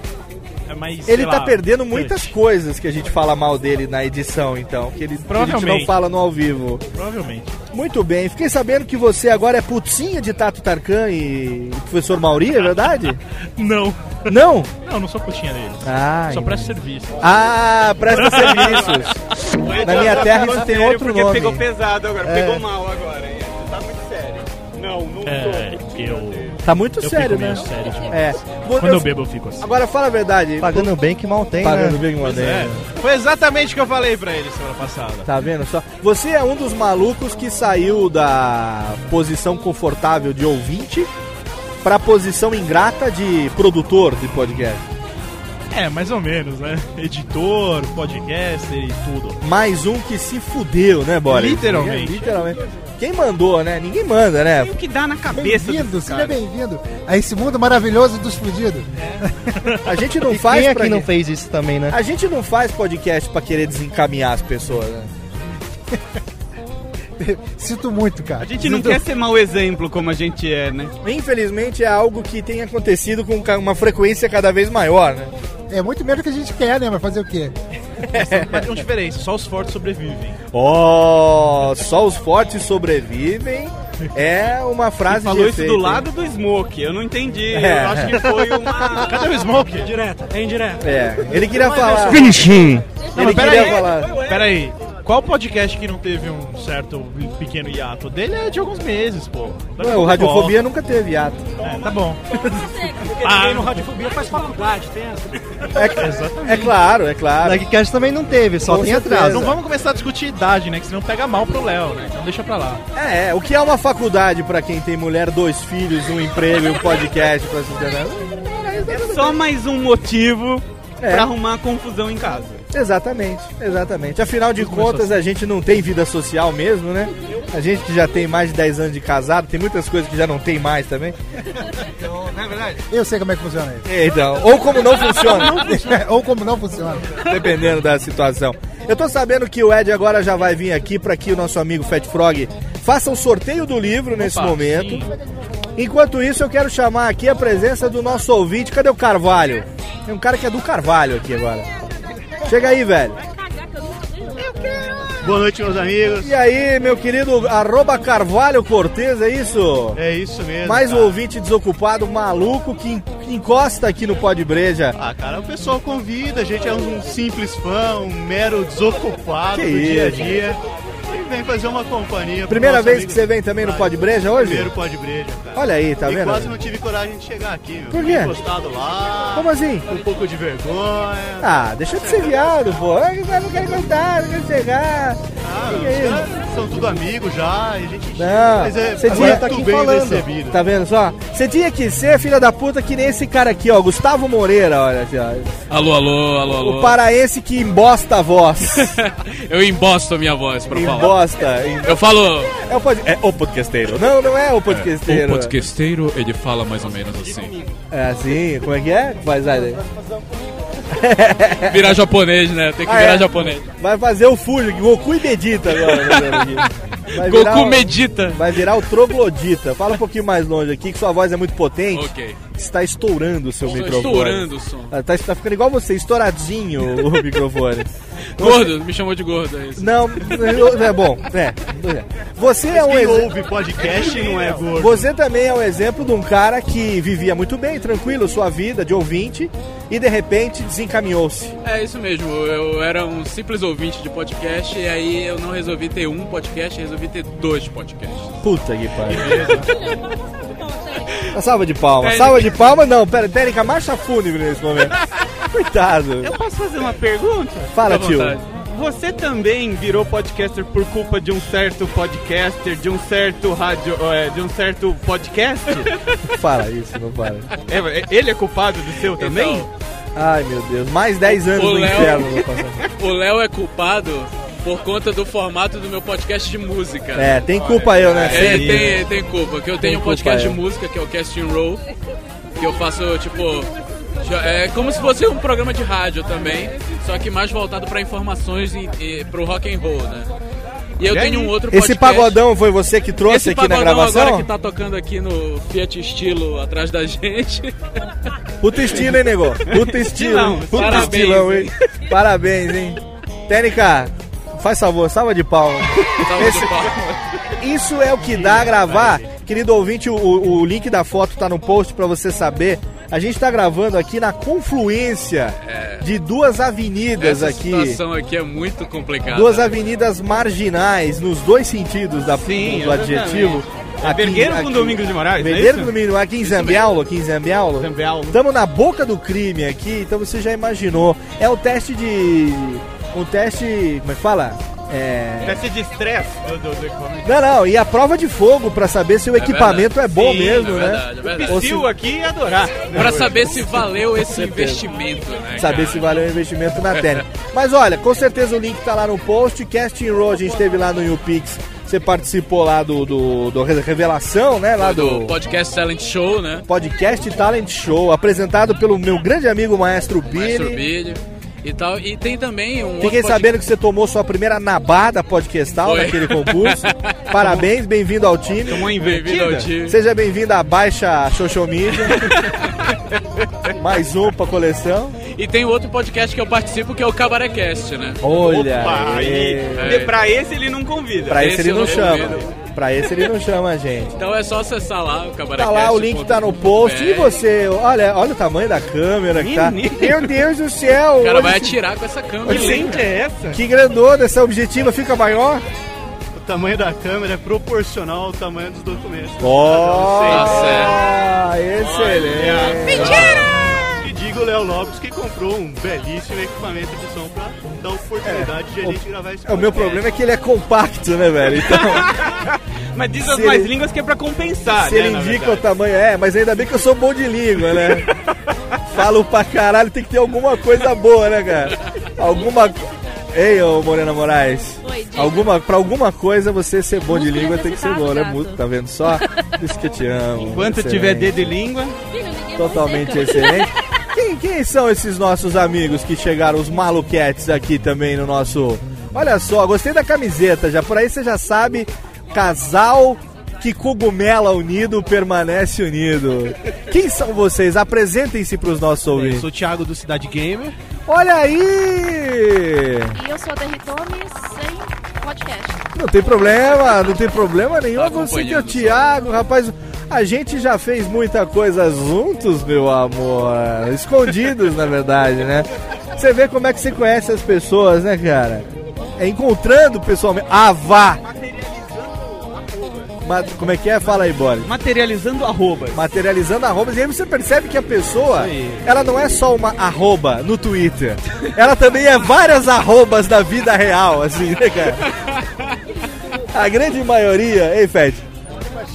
É mais. Ele tá lá, perdendo touch. muitas coisas que a gente fala mal dele na edição, então. Que, ele, que a gente não fala no ao vivo. Provavelmente. Muito bem. Fiquei sabendo que você agora é putinha de Tato Tarkan e professor Mauri, é verdade? Não. Não? Não, não sou putinha dele. Ah, Só presto serviço. Ah, presta serviços. Na minha terra isso tem outro porque nome. pegou pesado agora, É. pegou mal agora, hein? Tá muito sério. Não, não É, tô. eu. Tá muito eu sério, fico né? meio sério demais. É. Quando eu bebo, eu fico assim. Agora fala a verdade. Pagando bem que mal tem, Pagando né? bem que mal tem. é. Foi exatamente o que eu falei pra ele semana passada. Tá vendo só? Você é um dos malucos que saiu da posição confortável de ouvinte pra posição ingrata de produtor de podcast. É, mais ou menos, né? Editor, podcaster e tudo. Mais um que se fudeu, né, Boris? Literalmente. Literalmente. Quem mandou, né? Ninguém manda, né? O que dá na cabeça Bem-vindo, seja bem-vindo a esse mundo maravilhoso dos fudidos. A gente não E faz quem pra aqui não fez isso também, né? A gente não faz podcast pra querer desencaminhar as pessoas, né? Sinto muito, cara. A gente não Sinto- quer ser mau exemplo como a gente é, né? Infelizmente é algo que tem acontecido com uma frequência cada vez maior, né? É muito menos do que a gente quer, né? Mas fazer o quê? Mas tem uma diferença, só os fortes sobrevivem. Ó, só os fortes sobrevivem. É uma frase Falou de isso efeito, do hein? lado do Smoke, eu não entendi. É. Eu acho que foi uma. Cadê o Smoke? Indireta, é indireta. É, ele queria falar. Finishing. Não, Ele queria aí, falar. Pera aí. Qual podcast que não teve um certo pequeno hiato? O dele é de alguns meses, pô. Ué, o pouco Radiofobia nunca teve ato. volta. É, tá bom. Porque Ah, ninguém no Radiofobia faz faculdade, tem essa. É, é claro, é claro. Darkcast também não teve, só Com tem atraso. Não vamos começar a discutir idade, né? Que senão pega mal pro Léo, né? Então deixa pra lá. É, é, o que é uma faculdade pra quem tem mulher, dois filhos, um emprego e um podcast pra sustentar? É só mais um motivo É. pra arrumar confusão em casa. Exatamente, exatamente. Afinal de contas, a gente não tem vida social mesmo, né? A gente que já tem mais de 10 anos de casado, tem muitas coisas que já não tem mais também. Não é verdade? Eu sei como é que funciona isso. Então, ou como não funciona, Ou como não funciona. dependendo da situação. Eu tô sabendo que o Ed agora já vai vir aqui para que o nosso amigo Fat Frog faça o sorteio do livro nesse Opa, momento. sim. Enquanto isso, eu quero chamar aqui a presença do nosso ouvinte. Cadê o Carvalho? Tem um cara que é do Carvalho aqui agora. Chega aí, velho. Boa noite, meus amigos. E aí, meu querido arroba Carvalho Cortez, é isso? É isso mesmo. Mais um cara. ouvinte desocupado, maluco, que en- que encosta aqui no Pó de Breja. Ah, cara, o pessoal convida, a gente é um simples fã, um mero desocupado Que do dia a isso. dia. E vem fazer uma companhia. Primeira vez amigo- que você vem também no Pó de Breja hoje? Primeiro pó de breja, cara. Olha aí, tá e vendo? quase não tive coragem de chegar aqui, meu. Por quê? encostado lá. Como assim? Um pouco de vergonha. Ah, deixa de ser viado, pô. Eu não quero contar, não quero chegar. Ah, Que que é isso? São tudo amigos já, e a gente Não, mas é, você muito tinha tá aqui bem falando. recebido. Tá vendo só? Você tinha que ser filha da puta que nem esse cara aqui, ó, Gustavo Moreira, olha aqui, ó. Alô, alô, alô, alô. O paraense que embosta a voz. Eu embosto a minha voz pra falar. Embosta. Eu falo. É o, pod... é o podcasteiro. Não, não é o podcasteiro. O podcasteiro, ele fala mais ou menos assim. É assim, como é que é? Faz aí. Virar japonês, né? Tem que Ah, virar é? japonês. Vai fazer o Fuji, Goku e Vegeta agora. né. Vai Goku o- medita. Vai virar o troglodita. Fala um pouquinho mais longe aqui, que sua voz é muito potente. Ok. Está estourando o seu Estou microfone. estourando o som. Ah, Tá, tá ficando igual você, estouradinho o microfone. Gordo, me chamou de gordo, é isso. Não, é bom. É. Você é um Quem exemplo. ouve podcast não é gordo. Você também é um exemplo de um cara que vivia muito bem, tranquilo, sua vida de ouvinte e de repente desencaminhou-se. É isso mesmo, eu era um simples ouvinte de podcast e aí eu não resolvi ter um podcast, resolvi ter dois podcasts. Puta que pariu. Uma salva de palmas. Salva de palmas, não. Pera, técnica, marcha fúnebre nesse momento. Coitado. Eu posso fazer uma pergunta? Fala, tio. Você também virou podcaster por culpa de um certo podcaster, de um certo rádio, é, de um certo podcast? Fala isso, não para. É, ele é culpado do seu também? Então, Ai, meu Deus. Mais 10 anos no Léo- inferno vou passar. O Léo é culpado por conta do formato do meu podcast de música. É, tem culpa eu, né? É, tem, tem culpa, que eu Tem tenho um podcast eu. de música que é o Casting Roll, que eu faço tipo. É como se fosse um programa de rádio também, só que mais voltado pra informações e, e pro rock and roll, né? E eu tenho um outro podcast. Esse pagodão foi você que trouxe Esse aqui na gravação? agora que tá tocando aqui no Fiat Estilo atrás da gente. Puta estilo, hein, nego? Puta estilo. Hein? Puta Parabéns, estilão, hein? Parabéns, hein? Técnica, faz favor, salva de palmas. Salva de Esse- palmas. Isso é o que dá a gravar. Querido ouvinte, o, o link da foto tá no post pra você saber. A gente tá gravando aqui na confluência de duas avenidas Essa aqui. situação aqui é muito complicada. Duas avenidas marginais, nos dois sentidos da, Sim, do adjetivo. É Vergueiro com Domingos de Moraes, é Vergueiro isso? com Domingos de Moraes, aqui em Zambiaulo, aqui em Zambiaulo. Zambiaulo. Estamos na boca do crime aqui, então você já imaginou. É o teste de... Um teste... Como é que fala? É... Teste de estresse do, do, do equipamento. Não, não, e a prova de fogo pra saber se o equipamento é bom Sim, mesmo, é né? verdade, é verdade. Ou O Psyu se- aqui ia adorar. Pra saber se valeu esse investimento, né? saber cara? se valeu o investimento na técnica. Mas olha, com certeza o link tá lá no post. Casting Row a gente teve lá no YouPix. Você participou lá do, do, do Re- Revelação, né? Lá do do podcast Talent Show, né? Podcast Talent Show, apresentado pelo meu grande amigo Maestro Maestro Billy. E tal. E tem também um Fiquei outro sabendo que você tomou sua primeira nabada podcastal Foi. naquele concurso. Parabéns, bem-vindo ao time. Tomou Bem-vindo ao time. Seja bem-vindo à Baixa Social Media. Mais um pra coleção. E tem outro podcast que eu participo que é o Cabarecast, né? Olha Opa, aí. e, e pra esse ele não convida. Pra esse ele eu não não chama. convido. Pra esse ele não chama a gente. Então é só acessar lá o Cabarecast. Tá lá, o link tá no post. E você? Olha, olha o tamanho da câmera que tá. Menino. Meu Deus do céu! O cara vai atirar com essa câmera. Que lente é essa? Que grandona, essa objetiva fica maior? O tamanho da câmera é proporcional ao tamanho dos documentos. Ó, Tá excelente. E digo o Léo Lopes que comprou um belíssimo equipamento de som pra dar oportunidade de a gente gravar esse É, o meu problema é que ele é compacto, né, velho? Então, Mas diz as Se mais ele- línguas que é pra compensar, se né, ele indica o tamanho, é, mas ainda bem que eu sou bom de língua, né? Falo pra caralho, tem que ter alguma coisa boa, né, cara? Alguma. Ei, ô Morena Moraes. Oi. Alguma, pra alguma coisa você ser bom de língua tem que ser bom, né? Música, Tá vendo só? Isso que eu te amo. Enquanto Excelente. tiver dedo e língua, Totalmente excelente. Quem, quem são esses nossos amigos que chegaram, os maluquetes aqui também no nosso. Olha só, gostei da camiseta, já por aí você já sabe, casal que cogumela unido permanece unido. Quem são vocês? Apresentem-se pros nossos Eu ouvintes. sou o Thiago do Cidade Gamer. Olha aí! E eu sou a Derritome sem podcast. Não tem problema, não tem problema nenhum. Tá Você que é o Thiago, rapaz. A gente já fez muita coisa juntos, meu amor. Escondidos, na verdade, né? Você vê como é que você conhece as pessoas, né, cara? É encontrando pessoalmente. Ah, vá! Como é que é? Fala aí, Boris. materializando arrobas. Materializando arrobas. E aí você percebe que a pessoa, ela não é só uma arroba no Twitter. Ela também é várias arrobas da vida real, assim, né, cara? A grande maioria... Ei, Fed.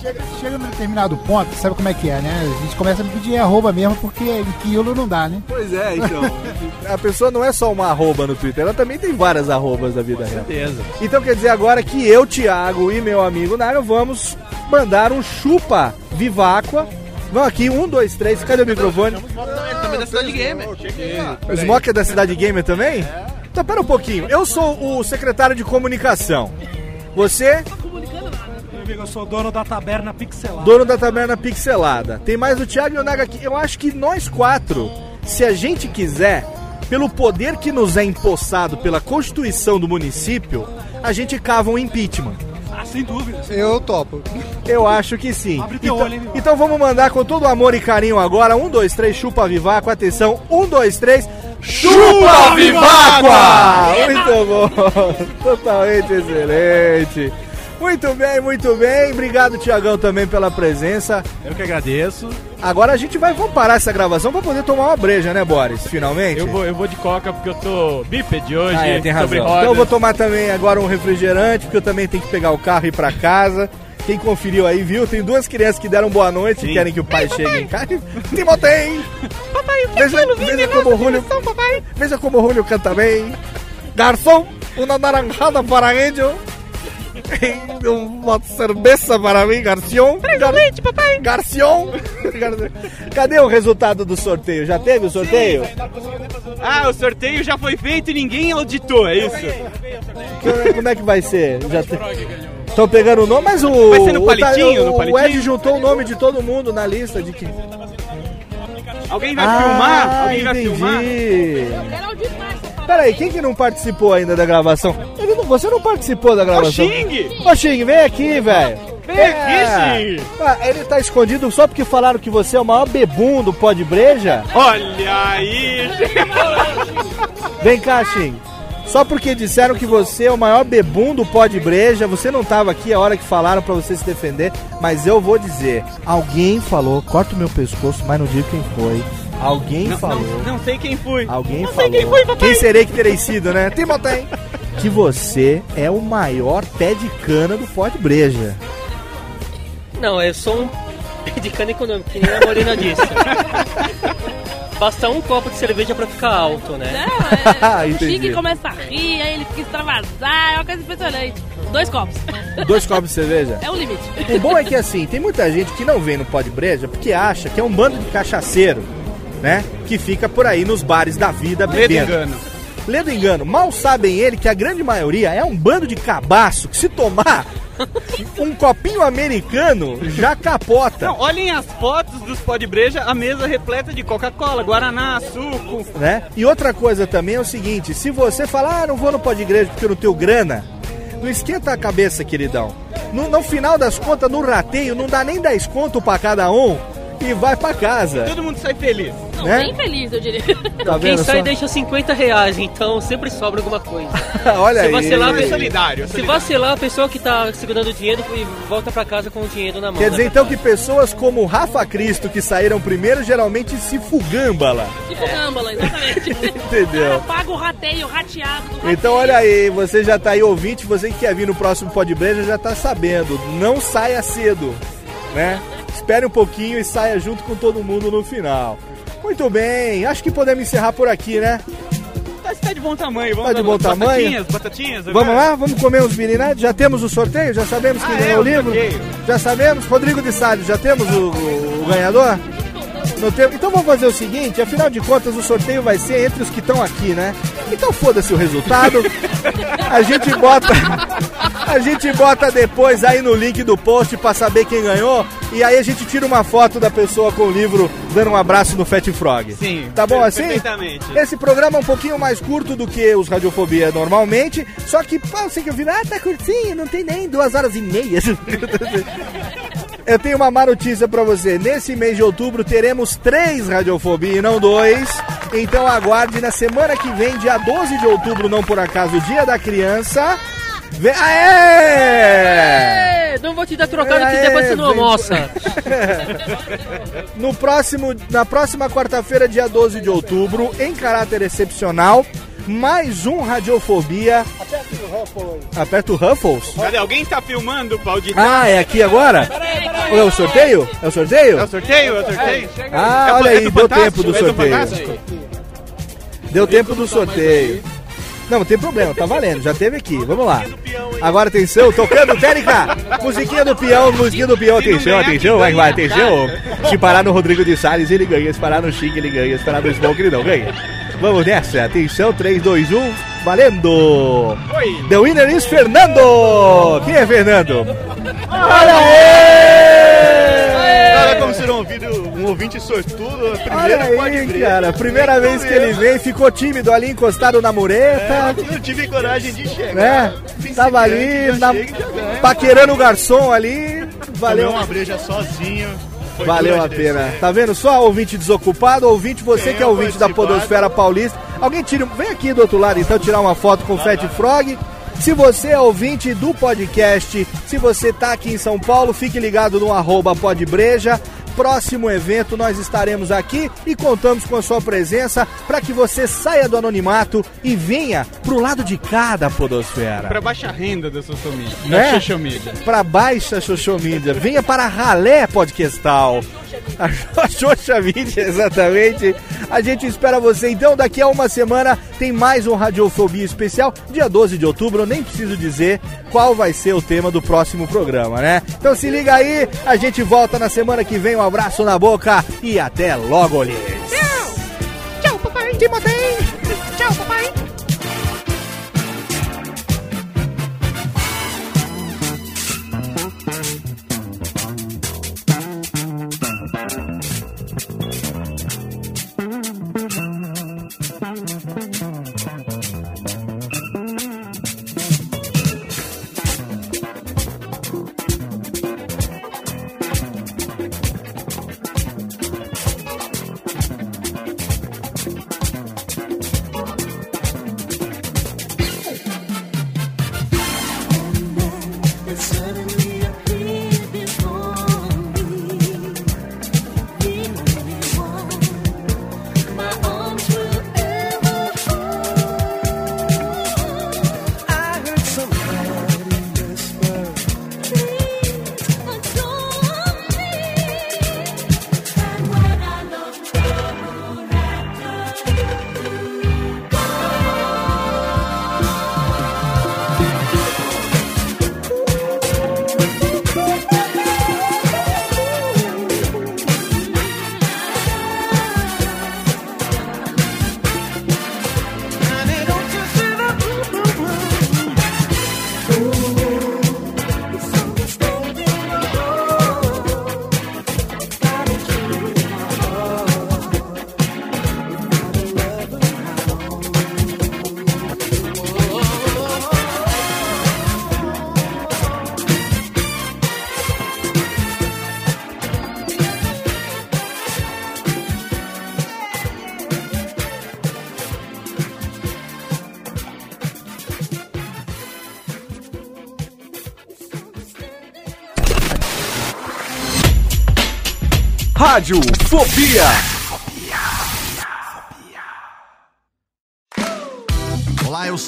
Chega, chega num determinado ponto, sabe como é que é, né? A gente começa a pedir arroba mesmo, porque em quilo não dá, né? Pois é, então. A pessoa não é só uma arroba no Twitter, ela também tem várias arrobas da vida real. Certeza. Então quer dizer agora que eu, Thiago e meu amigo Nara vamos mandar um chupa Viváqua. Vamos aqui, um, dois, três, cadê o microfone? Também da Cidade Gamer. O Smoke é da Cidade Gamer também? Então pera um pouquinho, eu sou o secretário de comunicação. Você? Amigo, eu sou dono da taberna pixelada. Dono da taberna pixelada. Tem mais o Thiago e o Naga aqui. Eu acho que nós quatro, se a gente quiser, pelo poder que nos é empossado pela Constituição do município, a gente cava um impeachment. Ah, sem dúvidas. Eu topo. Eu acho que sim. Abre teu Então, olho, hein? então vamos mandar com todo amor e carinho agora. Um, dois, três, chupa vivaco. Atenção, um, dois, três. Chupa viváqua! Muito bom, totalmente excelente. Muito bem, muito bem. Obrigado, Tiagão, também pela presença. Eu que agradeço. Agora a gente vai vamos parar essa gravação pra poder tomar uma breja, né, Boris? Finalmente. Eu vou, eu vou de coca porque eu tô bípede hoje, Ah, é, tem razão. sobre Então eu vou tomar também agora um refrigerante, porque eu também tenho que pegar o carro e ir pra casa. Quem conferiu aí, viu? Tem duas crianças que deram boa noite e querem que o pai chegue em casa. Timotei! Papai, veja, veja como o Julio, veja como o Julio canta bem. Garçom, uma naranjada para ele. Uma cerveja para mim, garçom. Gar leite, papai. Garçom. Gar- Cadê o resultado do sorteio? Já teve o sorteio? Ah, o sorteio já foi feito e ninguém auditou, é isso? Como é que vai ser? Já Estão pegando o nome, mas o. Vai ser no o- palitinho, o, no o palitinho? Ed juntou o nome de todo mundo na lista de que. Alguém vai Ah, filmar? Alguém vai entendi. filmar? Peraí, quem que não participou ainda da gravação? Ele não- você não participou da gravação? Xing! Ô Xing, vem aqui, velho! Vem aqui, Xing! Ah, ele tá escondido só porque falaram que você é o maior bebum do pó de breja? Olha aí! Vem cá, Xing. Só porque disseram que você é o maior bebum do pó de breja, você não tava aqui a hora que falaram pra você se defender, mas eu vou dizer, alguém falou, corta o meu pescoço, mas não digo quem foi. Alguém Não, falou. não, não sei quem foi. Alguém não falou. sei quem foi, papai. Quem serei que terei sido, né? Timotei. Que você é o maior pé de cana do pó de breja. Não, eu sou um pé de cana econômico, que nem a Morena disse. Basta um copo de cerveja pra ficar alto, né? Ah, O entendi. Chique começa a rir, aí ele fica extravasar, é uma coisa impressionante. Dois copos. Dois copos de cerveja? É o limite. O bom é que assim, tem muita gente que não vem no pó de breja porque acha que é um bando de cachaceiro, né? Que fica por aí nos bares da vida Ledo bebendo. engano. Ledo engano. Mal sabem ele que a grande maioria é um bando de cabaço que se tomar um copinho americano já capota. Não, olhem as fotos dos pó de breja, a mesa repleta de Coca-Cola, Guaraná, suco. né? E outra coisa também é o seguinte, se você falar, ah, não vou no pó de igreja porque eu não tenho grana, não esquenta a cabeça, queridão. No, no final das contas, no rateio, não dá nem 10 conto pra cada um e vai pra casa. Todo mundo sai feliz. Não, Né? bem feliz, eu diria. Tá Quem sai só? deixa 50 reais, então sempre sobra alguma coisa. Olha Se aí. vacilar, É solidário, é Se solidário. vacilar, a pessoa que tá segurando o dinheiro e volta pra casa com o dinheiro na mão. Quer dizer né? então que pessoas como Rafa Cristo, que saíram primeiro, geralmente se fugambala. Tipo gâmbala, exatamente. Entendeu? Paga o rateio, o rateado do rateio. Então olha aí, você já tá aí ouvinte, você que quer vir no próximo Pó de Breja já tá sabendo. Não saia cedo, né? Espere um pouquinho e saia junto com todo mundo no final. Muito bem, acho que podemos encerrar por aqui, né? Tá, tá de bom tamanho, vamos Tá de bom tamanho? Batatinhas, batatinhas. Vamos lá, vamos comer uns virinados? Já temos o sorteio? Já sabemos quem Ah, ganhou é, o livro? sorteio. Já sabemos? Rodrigo de Salles, já temos o, o- o ganhador? Então vamos fazer o seguinte, afinal de contas o sorteio vai ser entre os que estão aqui, né? Então foda-se o resultado. A gente bota. A gente bota depois aí no link do post pra saber quem ganhou. E aí a gente tira uma foto da pessoa com o livro dando um abraço no Fat Frog. Sim, Tá bom assim? perfeitamente. Esse programa é um pouquinho mais curto do que os Radiofobia normalmente. Só que, pô, você que eu vi, ah, tá curtinho, não tem nem duas horas e meia. Eu tenho uma má notícia pra você. Nesse mês de outubro teremos três Radiofobia e não dois. Então aguarde na semana que vem, dia 12 de outubro, não por acaso, dia da criança. Vem... Aê! É, não vou te dar trocado que Aê, depois você não vem- almoça. No próximo, na próxima quarta-feira, dia 12 de outubro, em caráter excepcional, mais um Radiofobia. Aperta o Ruffles. Cadê? Alguém tá filmando o pau de Ah, é aqui agora? Ou é o sorteio? É o sorteio? É o sorteio? É o sorteio? Ah, É olha é aí, do deu tempo do É sorteio. Deu tempo do sorteio. Não, não tem problema, tá valendo, já teve aqui. Vamos lá. Agora atenção, tocando técnica. Musiquinha do peão, musiquinha do peão. Atenção, atenção, vai, vai, atenção. Se parar no Rodrigo de Salles, ele ganha. Se parar no Chique, ele ganha. Se parar no Smoke, ele não ganha. Vamos nessa. Atenção, 3, 2, 1. Valendo! The winner is Fernando! Quem é Fernando? Olha Olha como será um, ouvido, um ouvinte sortudo, a primeira Olha pode aí, cara. Primeira vez que ele vem, ficou tímido ali, encostado na mureta. É, não tive coragem de chegar. Né? Tava ali, na, paquerando o garçom ali. Valeu. Tomei uma breja sozinho. Valeu a pena. descer. Tá vendo? Só ouvinte desocupado, ouvinte você Quem que é é ouvinte da? Podosfera Paulista. Alguém tira. Vem aqui do outro lado então tirar uma foto com o Fat Frog. Se você é ouvinte do podcast, se você tá aqui em São Paulo, fique ligado no arroba podbreja. Próximo evento nós estaremos aqui e contamos com a sua presença para que você saia do anonimato e venha pro lado de cá da Podosfera. Pra baixa renda da social media. Né? Da social media. Pra baixa social media. Venha para a Ralé Podcastal. A Xoxa Mídia, exatamente. A gente espera você. Então, daqui a uma semana tem mais um Radiofobia especial. Dia 12 de outubro, eu nem preciso dizer qual vai ser o tema do próximo programa, né? Então se liga aí, a gente volta na semana que vem. Um abraço na boca e até logo, Liz. Tchau, papai. Timotei. Rádio Fobia.